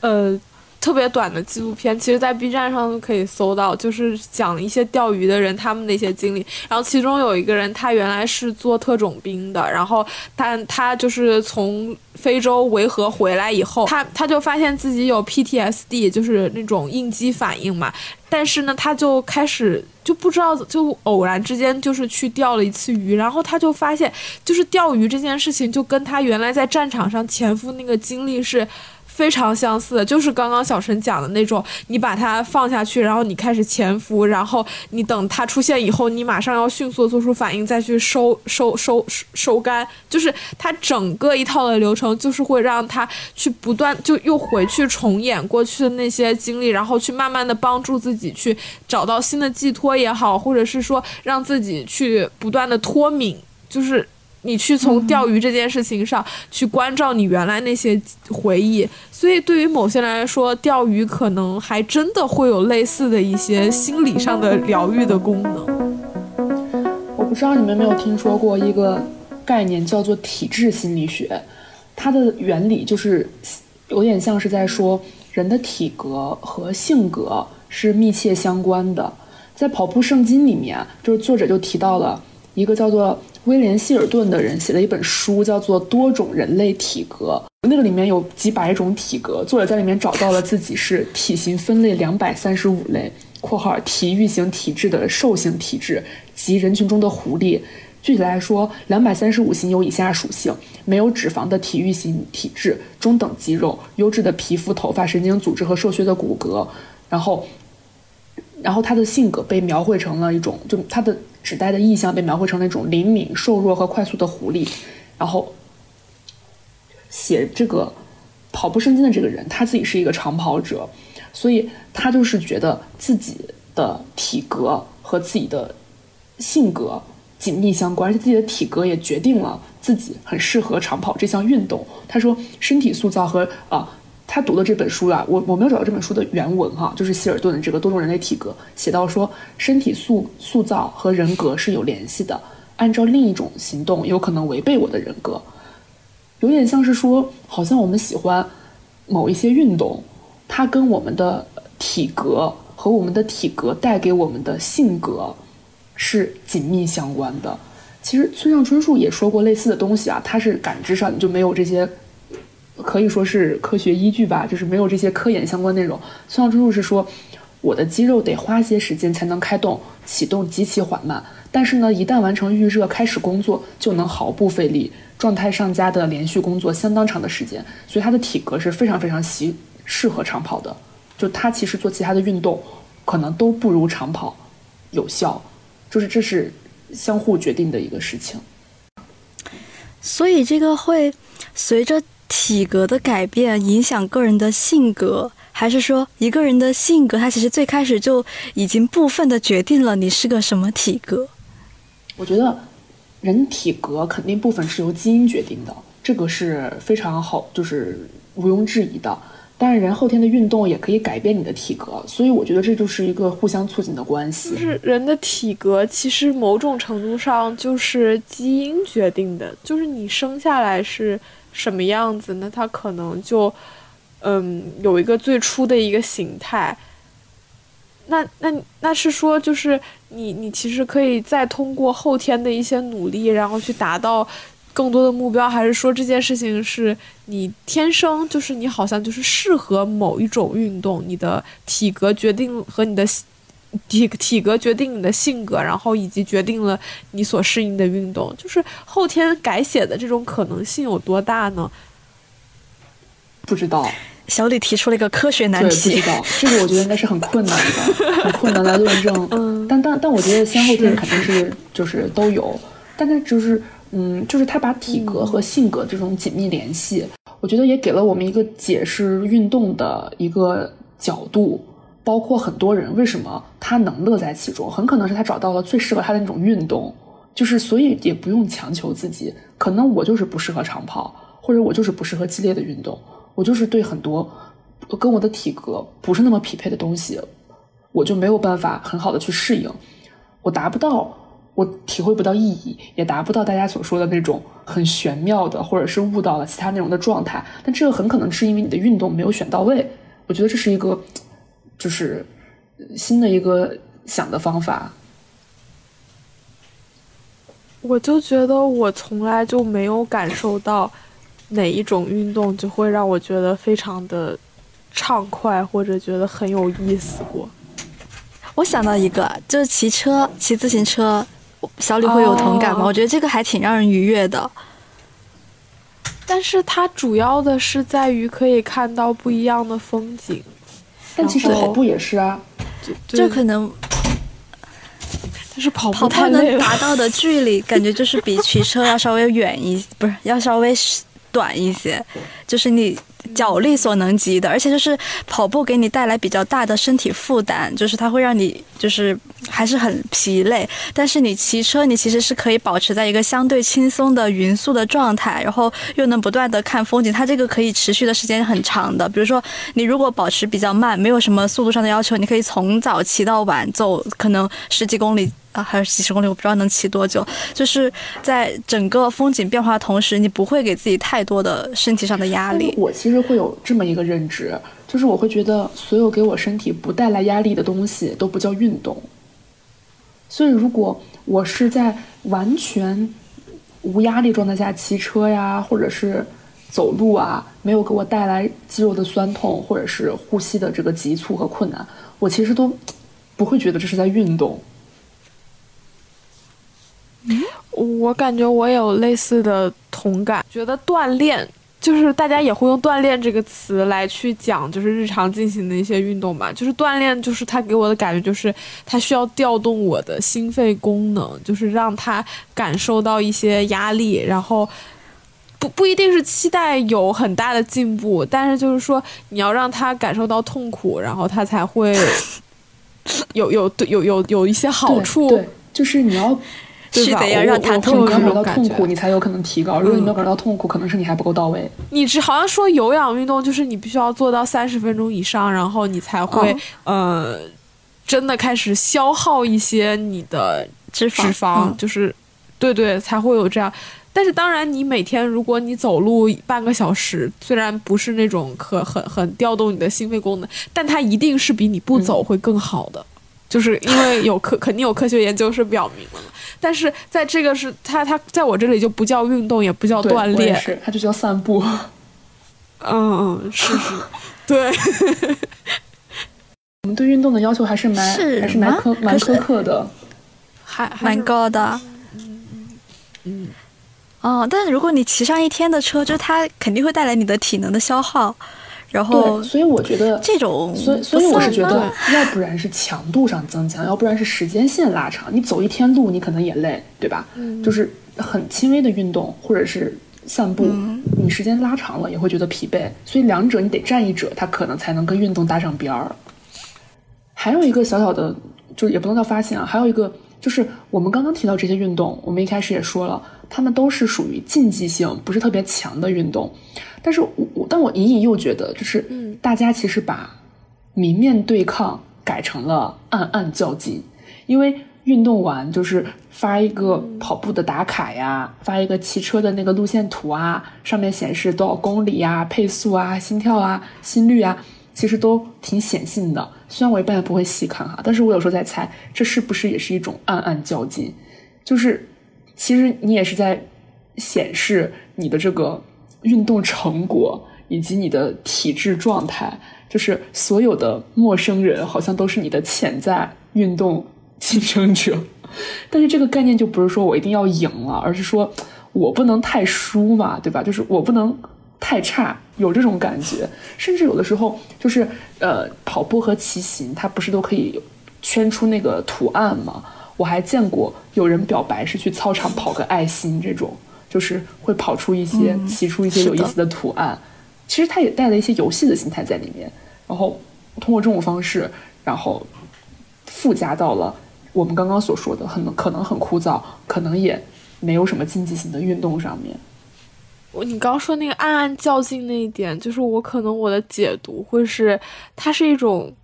呃。特别短的纪录片，其实，在 B 站上可以搜到，就是讲一些钓鱼的人他们的一些经历。然后其中有一个人，他原来是做特种兵的，然后他他就是从非洲维和回来以后，他他就发现自己有 PTSD，就是那种应激反应嘛。但是呢，他就开始就不知道，就偶然之间就是去钓了一次鱼，然后他就发现，就是钓鱼这件事情，就跟他原来在战场上潜伏那个经历是。非常相似，就是刚刚小陈讲的那种，你把它放下去，然后你开始潜伏，然后你等它出现以后，你马上要迅速做出反应，再去收收收收收干，就是它整个一套的流程，就是会让他去不断就又回去重演过去的那些经历，然后去慢慢的帮助自己去找到新的寄托也好，或者是说让自己去不断的脱敏，就是。你去从钓鱼这件事情上去关照你原来那些回忆，所以对于某些人来说，钓鱼可能还真的会有类似的一些心理上的疗愈的功能。我不知道你们有没有听说过一个概念叫做体质心理学，它的原理就是有点像是在说人的体格和性格是密切相关的。在跑步圣经里面，就是作者就提到了一个叫做。威廉希尔顿的人写了一本书，叫做《多种人类体格》。那个里面有几百种体格，作者在里面找到了自己是体型分类两百三十五类（括号体育型体质的兽性体质及人群中的狐狸）。具体来说，两百三十五型有以下属性：没有脂肪的体育型体质，中等肌肉，优质的皮肤、头发、神经组织和瘦削的骨骼。然后，然后他的性格被描绘成了一种，就他的。指代的意象被描绘成那种灵敏、瘦弱和快速的狐狸，然后写这个跑步圣经的这个人，他自己是一个长跑者，所以他就是觉得自己的体格和自己的性格紧密相关，而且自己的体格也决定了自己很适合长跑这项运动。他说，身体塑造和啊。他读的这本书啊，我我没有找到这本书的原文哈，就是希尔顿的这个多种人类体格写到说，身体塑塑造和人格是有联系的，按照另一种行动有可能违背我的人格，有点像是说，好像我们喜欢某一些运动，它跟我们的体格和我们的体格带给我们的性格是紧密相关的。其实村上春树也说过类似的东西啊，他是感知上你就没有这些。可以说是科学依据吧，就是没有这些科研相关内容。孙上春树是说，我的肌肉得花些时间才能开动，启动极其缓慢。但是呢，一旦完成预热，开始工作就能毫不费力，状态上佳的连续工作相当长的时间。所以他的体格是非常非常适适合长跑的。就他其实做其他的运动，可能都不如长跑有效。就是这是相互决定的一个事情。所以这个会随着。体格的改变影响个人的性格，还是说一个人的性格，他其实最开始就已经部分的决定了你是个什么体格？我觉得人体格肯定部分是由基因决定的，这个是非常好，就是毋庸置疑的。但是人后天的运动也可以改变你的体格，所以我觉得这就是一个互相促进的关系。就是人的体格其实某种程度上就是基因决定的，就是你生下来是。什么样子？那它可能就，嗯，有一个最初的一个形态。那那那是说，就是你你其实可以再通过后天的一些努力，然后去达到更多的目标，还是说这件事情是你天生就是你好像就是适合某一种运动，你的体格决定和你的。体体格决定你的性格，然后以及决定了你所适应的运动，就是后天改写的这种可能性有多大呢？不知道。小李提出了一个科学难题。不知道这个，我觉得应该是很困难的，很困难来论证。嗯。但但但我觉得先后天肯定是就是都有，但是就是嗯，就是他把体格和性格这种紧密联系，我觉得也给了我们一个解释运动的一个角度。包括很多人为什么他能乐在其中，很可能是他找到了最适合他的那种运动，就是所以也不用强求自己。可能我就是不适合长跑，或者我就是不适合激烈的运动，我就是对很多跟我的体格不是那么匹配的东西，我就没有办法很好的去适应，我达不到，我体会不到意义，也达不到大家所说的那种很玄妙的，或者是悟到了其他内容的状态。但这个很可能是因为你的运动没有选到位。我觉得这是一个。就是新的一个想的方法，我就觉得我从来就没有感受到哪一种运动就会让我觉得非常的畅快或者觉得很有意思过。我想到一个，就是骑车、骑自行车，小李会有同感吗？我觉得这个还挺让人愉悦的。但是它主要的是在于可以看到不一样的风景。但其实跑步也是啊，就可能，但是跑步跑步能。达到的距离感觉就是比骑车要稍微远一，不是要稍微短一些，就是你。脚力所能及的，而且就是跑步给你带来比较大的身体负担，就是它会让你就是还是很疲累。但是你骑车，你其实是可以保持在一个相对轻松的匀速的状态，然后又能不断的看风景。它这个可以持续的时间很长的。比如说，你如果保持比较慢，没有什么速度上的要求，你可以从早骑到晚，走可能十几公里。啊，还有几十公里，我不知道能骑多久。就是在整个风景变化的同时，你不会给自己太多的身体上的压力。我其实会有这么一个认知，就是我会觉得所有给我身体不带来压力的东西都不叫运动。所以，如果我是在完全无压力状态下骑车呀，或者是走路啊，没有给我带来肌肉的酸痛，或者是呼吸的这个急促和困难，我其实都不会觉得这是在运动。我感觉我有类似的同感，觉得锻炼就是大家也会用“锻炼”这个词来去讲，就是日常进行的一些运动吧。就是锻炼，就是它给我的感觉就是它需要调动我的心肺功能，就是让他感受到一些压力，然后不 不一定是期待有很大的进步，但是就是说你要让他感受到痛苦，然后他才会有有有有有一些好处。就是你要。是的呀，让他痛苦。感受到痛苦，你才有可能提高。如果你没有感受到痛苦，可能是你还不够到位。你只好像说有氧运动就是你必须要做到三十分钟以上，然后你才会呃真的开始消耗一些你的脂肪，脂肪就是对对才会有这样。但是当然，你每天如果你走路半个小时，虽然不是那种可很很调动你的心肺功能，但它一定是比你不走会更好的。就是因为有科 肯定有科学研究是表明了，但是在这个是它它在我这里就不叫运动，也不叫锻炼，是它就叫散步。嗯嗯是是，对。我们对运动的要求还是蛮还是蛮苛蛮苛刻的，还蛮高的。嗯嗯嗯。哦，但是如果你骑上一天的车，就它肯定会带来你的体能的消耗。然后，所以我觉得这种，所以所以我是觉得，要不然是强度上增强，要不然是时间线拉长。你走一天路，你可能也累，对吧？嗯，就是很轻微的运动或者是散步，你时间拉长了也会觉得疲惫。所以两者你得占一者，它可能才能跟运动搭上边儿。还有一个小小的，就是也不能叫发现啊，还有一个就是我们刚刚提到这些运动，我们一开始也说了，他们都是属于竞技性不是特别强的运动。但是我我，但我隐隐又觉得，就是大家其实把明面对抗改成了暗暗较劲，因为运动完就是发一个跑步的打卡呀，发一个骑车的那个路线图啊，上面显示多少公里呀、配速啊、心跳啊、心率啊，其实都挺显性的。虽然我一般也不会细看哈，但是我有时候在猜，这是不是也是一种暗暗较劲？就是其实你也是在显示你的这个。运动成果以及你的体质状态，就是所有的陌生人好像都是你的潜在运动 竞争者。但是这个概念就不是说我一定要赢了，而是说我不能太输嘛，对吧？就是我不能太差，有这种感觉。甚至有的时候，就是呃，跑步和骑行，它不是都可以圈出那个图案吗？我还见过有人表白是去操场跑个爱心这种。就是会跑出一些、骑出一些有意思的图案，其实它也带了一些游戏的心态在里面。然后通过这种方式，然后附加到了我们刚刚所说的很可能很枯燥，可能也没有什么竞技性的运动上面。我你刚说那个暗暗较劲那一点，就是我可能我的解读会是，它是一种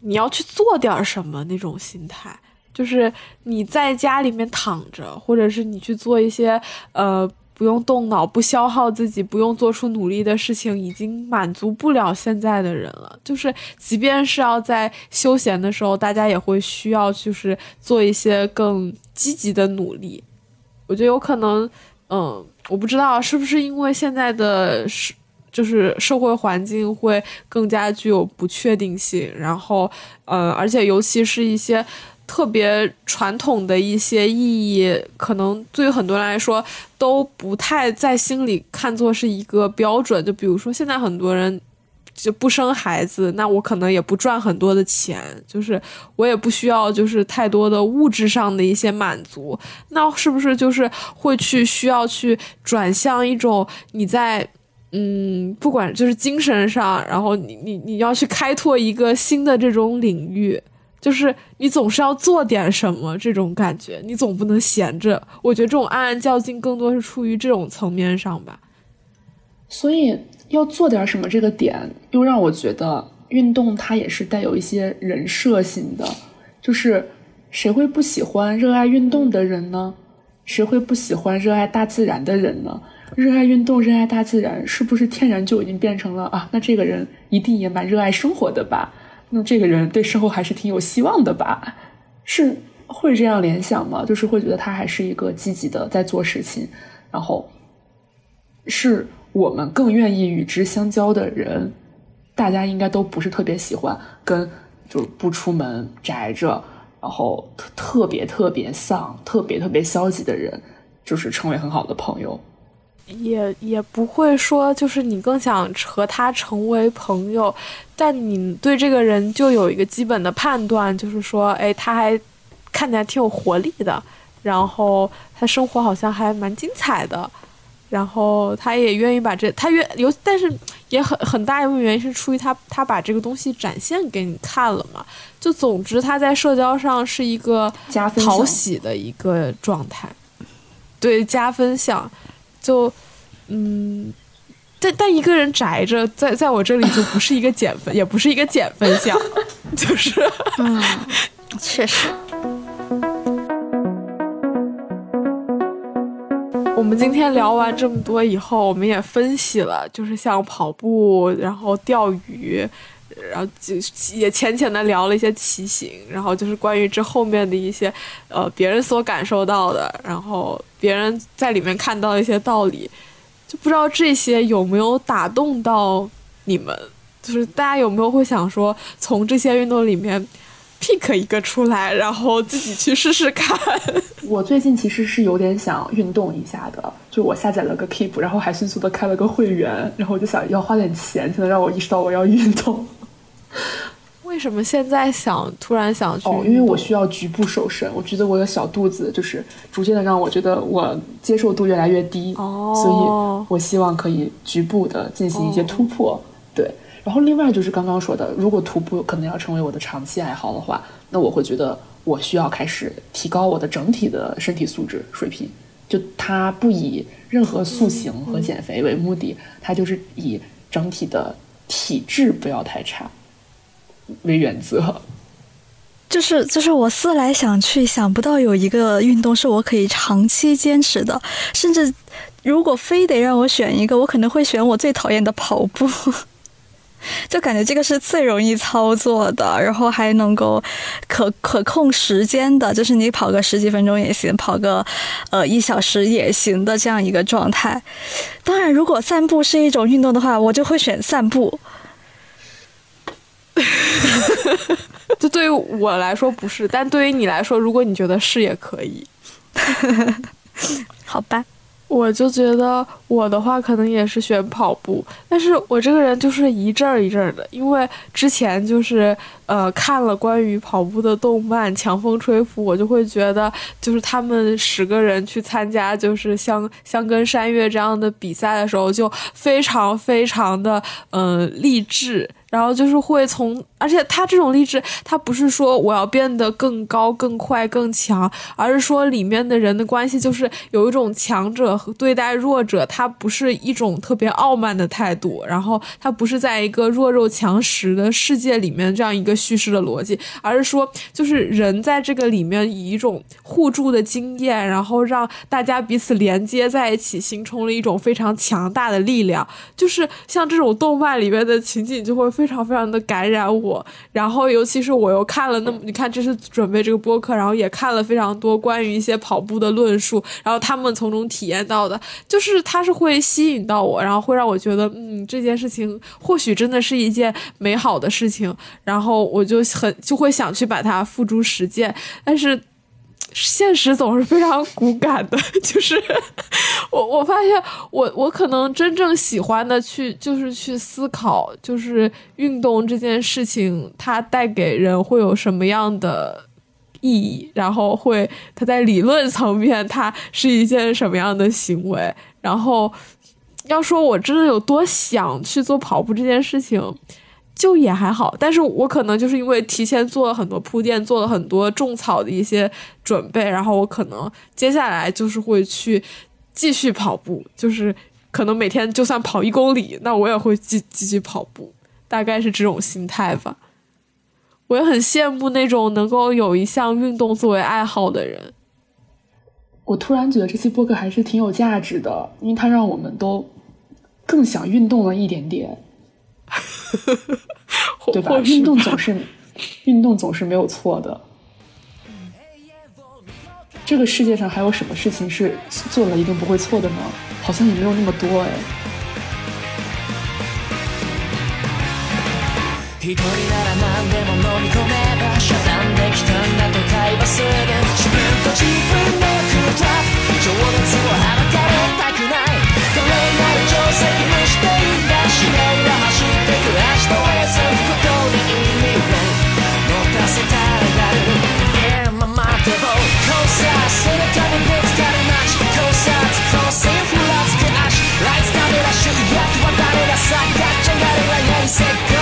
你要去做点什么那种心态。就是你在家里面躺着，或者是你去做一些呃不用动脑、不消耗自己、不用做出努力的事情，已经满足不了现在的人了。就是即便是要在休闲的时候，大家也会需要就是做一些更积极的努力。我觉得有可能，嗯，我不知道是不是因为现在的社就是社会环境会更加具有不确定性，然后，呃，而且尤其是一些。特别传统的一些意义，可能对于很多人来说都不太在心里看作是一个标准。就比如说，现在很多人就不生孩子，那我可能也不赚很多的钱，就是我也不需要就是太多的物质上的一些满足。那是不是就是会去需要去转向一种你在嗯，不管就是精神上，然后你你你要去开拓一个新的这种领域。就是你总是要做点什么这种感觉，你总不能闲着。我觉得这种暗暗较劲更多是出于这种层面上吧。所以要做点什么这个点，又让我觉得运动它也是带有一些人设性的。就是谁会不喜欢热爱运动的人呢？谁会不喜欢热爱大自然的人呢？热爱运动、热爱大自然，是不是天然就已经变成了啊？那这个人一定也蛮热爱生活的吧？那这个人对生活还是挺有希望的吧？是会这样联想吗？就是会觉得他还是一个积极的在做事情，然后是我们更愿意与之相交的人。大家应该都不是特别喜欢跟就是不出门宅着，然后特别特别丧、特别特别消极的人，就是成为很好的朋友。也也不会说，就是你更想和他成为朋友，但你对这个人就有一个基本的判断，就是说，哎，他还看起来挺有活力的，然后他生活好像还蛮精彩的，然后他也愿意把这他愿有，但是也很很大一部分原因是出于他他把这个东西展现给你看了嘛。就总之他在社交上是一个讨喜的一个状态，对加分项，就嗯。但但一个人宅着，在在我这里就不是一个减分，也不是一个减分项，就是，嗯，确实。我们今天聊完这么多以后，我们也分析了，就是像跑步，然后钓鱼，然后就也浅浅的聊了一些骑行，然后就是关于这后面的一些，呃，别人所感受到的，然后别人在里面看到一些道理。就不知道这些有没有打动到你们？就是大家有没有会想说，从这些运动里面 pick 一个出来，然后自己去试试看？我最近其实是有点想运动一下的，就我下载了个 Keep，然后还迅速的开了个会员，然后我就想要花点钱才能让我意识到我要运动。为什么现在想突然想去？哦，因为我需要局部瘦身。我觉得我的小肚子就是逐渐的让我觉得我接受度越来越低，哦，所以我希望可以局部的进行一些突破。对，然后另外就是刚刚说的，如果徒步可能要成为我的长期爱好的话，那我会觉得我需要开始提高我的整体的身体素质水平。就它不以任何塑形和减肥为目的，它就是以整体的体质不要太差。为原则，就是就是我思来想去，想不到有一个运动是我可以长期坚持的。甚至如果非得让我选一个，我可能会选我最讨厌的跑步。就感觉这个是最容易操作的，然后还能够可可控时间的，就是你跑个十几分钟也行，跑个呃一小时也行的这样一个状态。当然，如果散步是一种运动的话，我就会选散步。就对于我来说不是，但对于你来说，如果你觉得是也可以，好吧。我就觉得我的话可能也是选跑步，但是我这个人就是一阵儿一阵儿的，因为之前就是呃看了关于跑步的动漫《强风吹拂》，我就会觉得就是他们十个人去参加就是香香根山岳这样的比赛的时候，就非常非常的嗯励志。然后就是会从，而且他这种励志，他不是说我要变得更高、更快、更强，而是说里面的人的关系就是有一种强者和对待弱者，他不是一种特别傲慢的态度，然后他不是在一个弱肉强食的世界里面这样一个叙事的逻辑，而是说就是人在这个里面以一种互助的经验，然后让大家彼此连接在一起，形成了一种非常强大的力量。就是像这种动漫里面的情景，就会非。常非常的感染我，然后尤其是我又看了那么，你看这是准备这个播客，然后也看了非常多关于一些跑步的论述，然后他们从中体验到的，就是它是会吸引到我，然后会让我觉得，嗯，这件事情或许真的是一件美好的事情，然后我就很就会想去把它付诸实践，但是。现实总是非常骨感的，就是我我发现我我可能真正喜欢的去就是去思考，就是运动这件事情它带给人会有什么样的意义，然后会它在理论层面它是一件什么样的行为，然后要说我真的有多想去做跑步这件事情。就也还好，但是我可能就是因为提前做了很多铺垫，做了很多种草的一些准备，然后我可能接下来就是会去继续跑步，就是可能每天就算跑一公里，那我也会继继续跑步，大概是这种心态吧。我也很羡慕那种能够有一项运动作为爱好的人。我突然觉得这期播客还是挺有价值的，因为它让我们都更想运动了一点点。对吧？运动总是 运动总是没有错的。这个世界上还有什么事情是做了一定不会错的呢？好像也没有那么多哎。said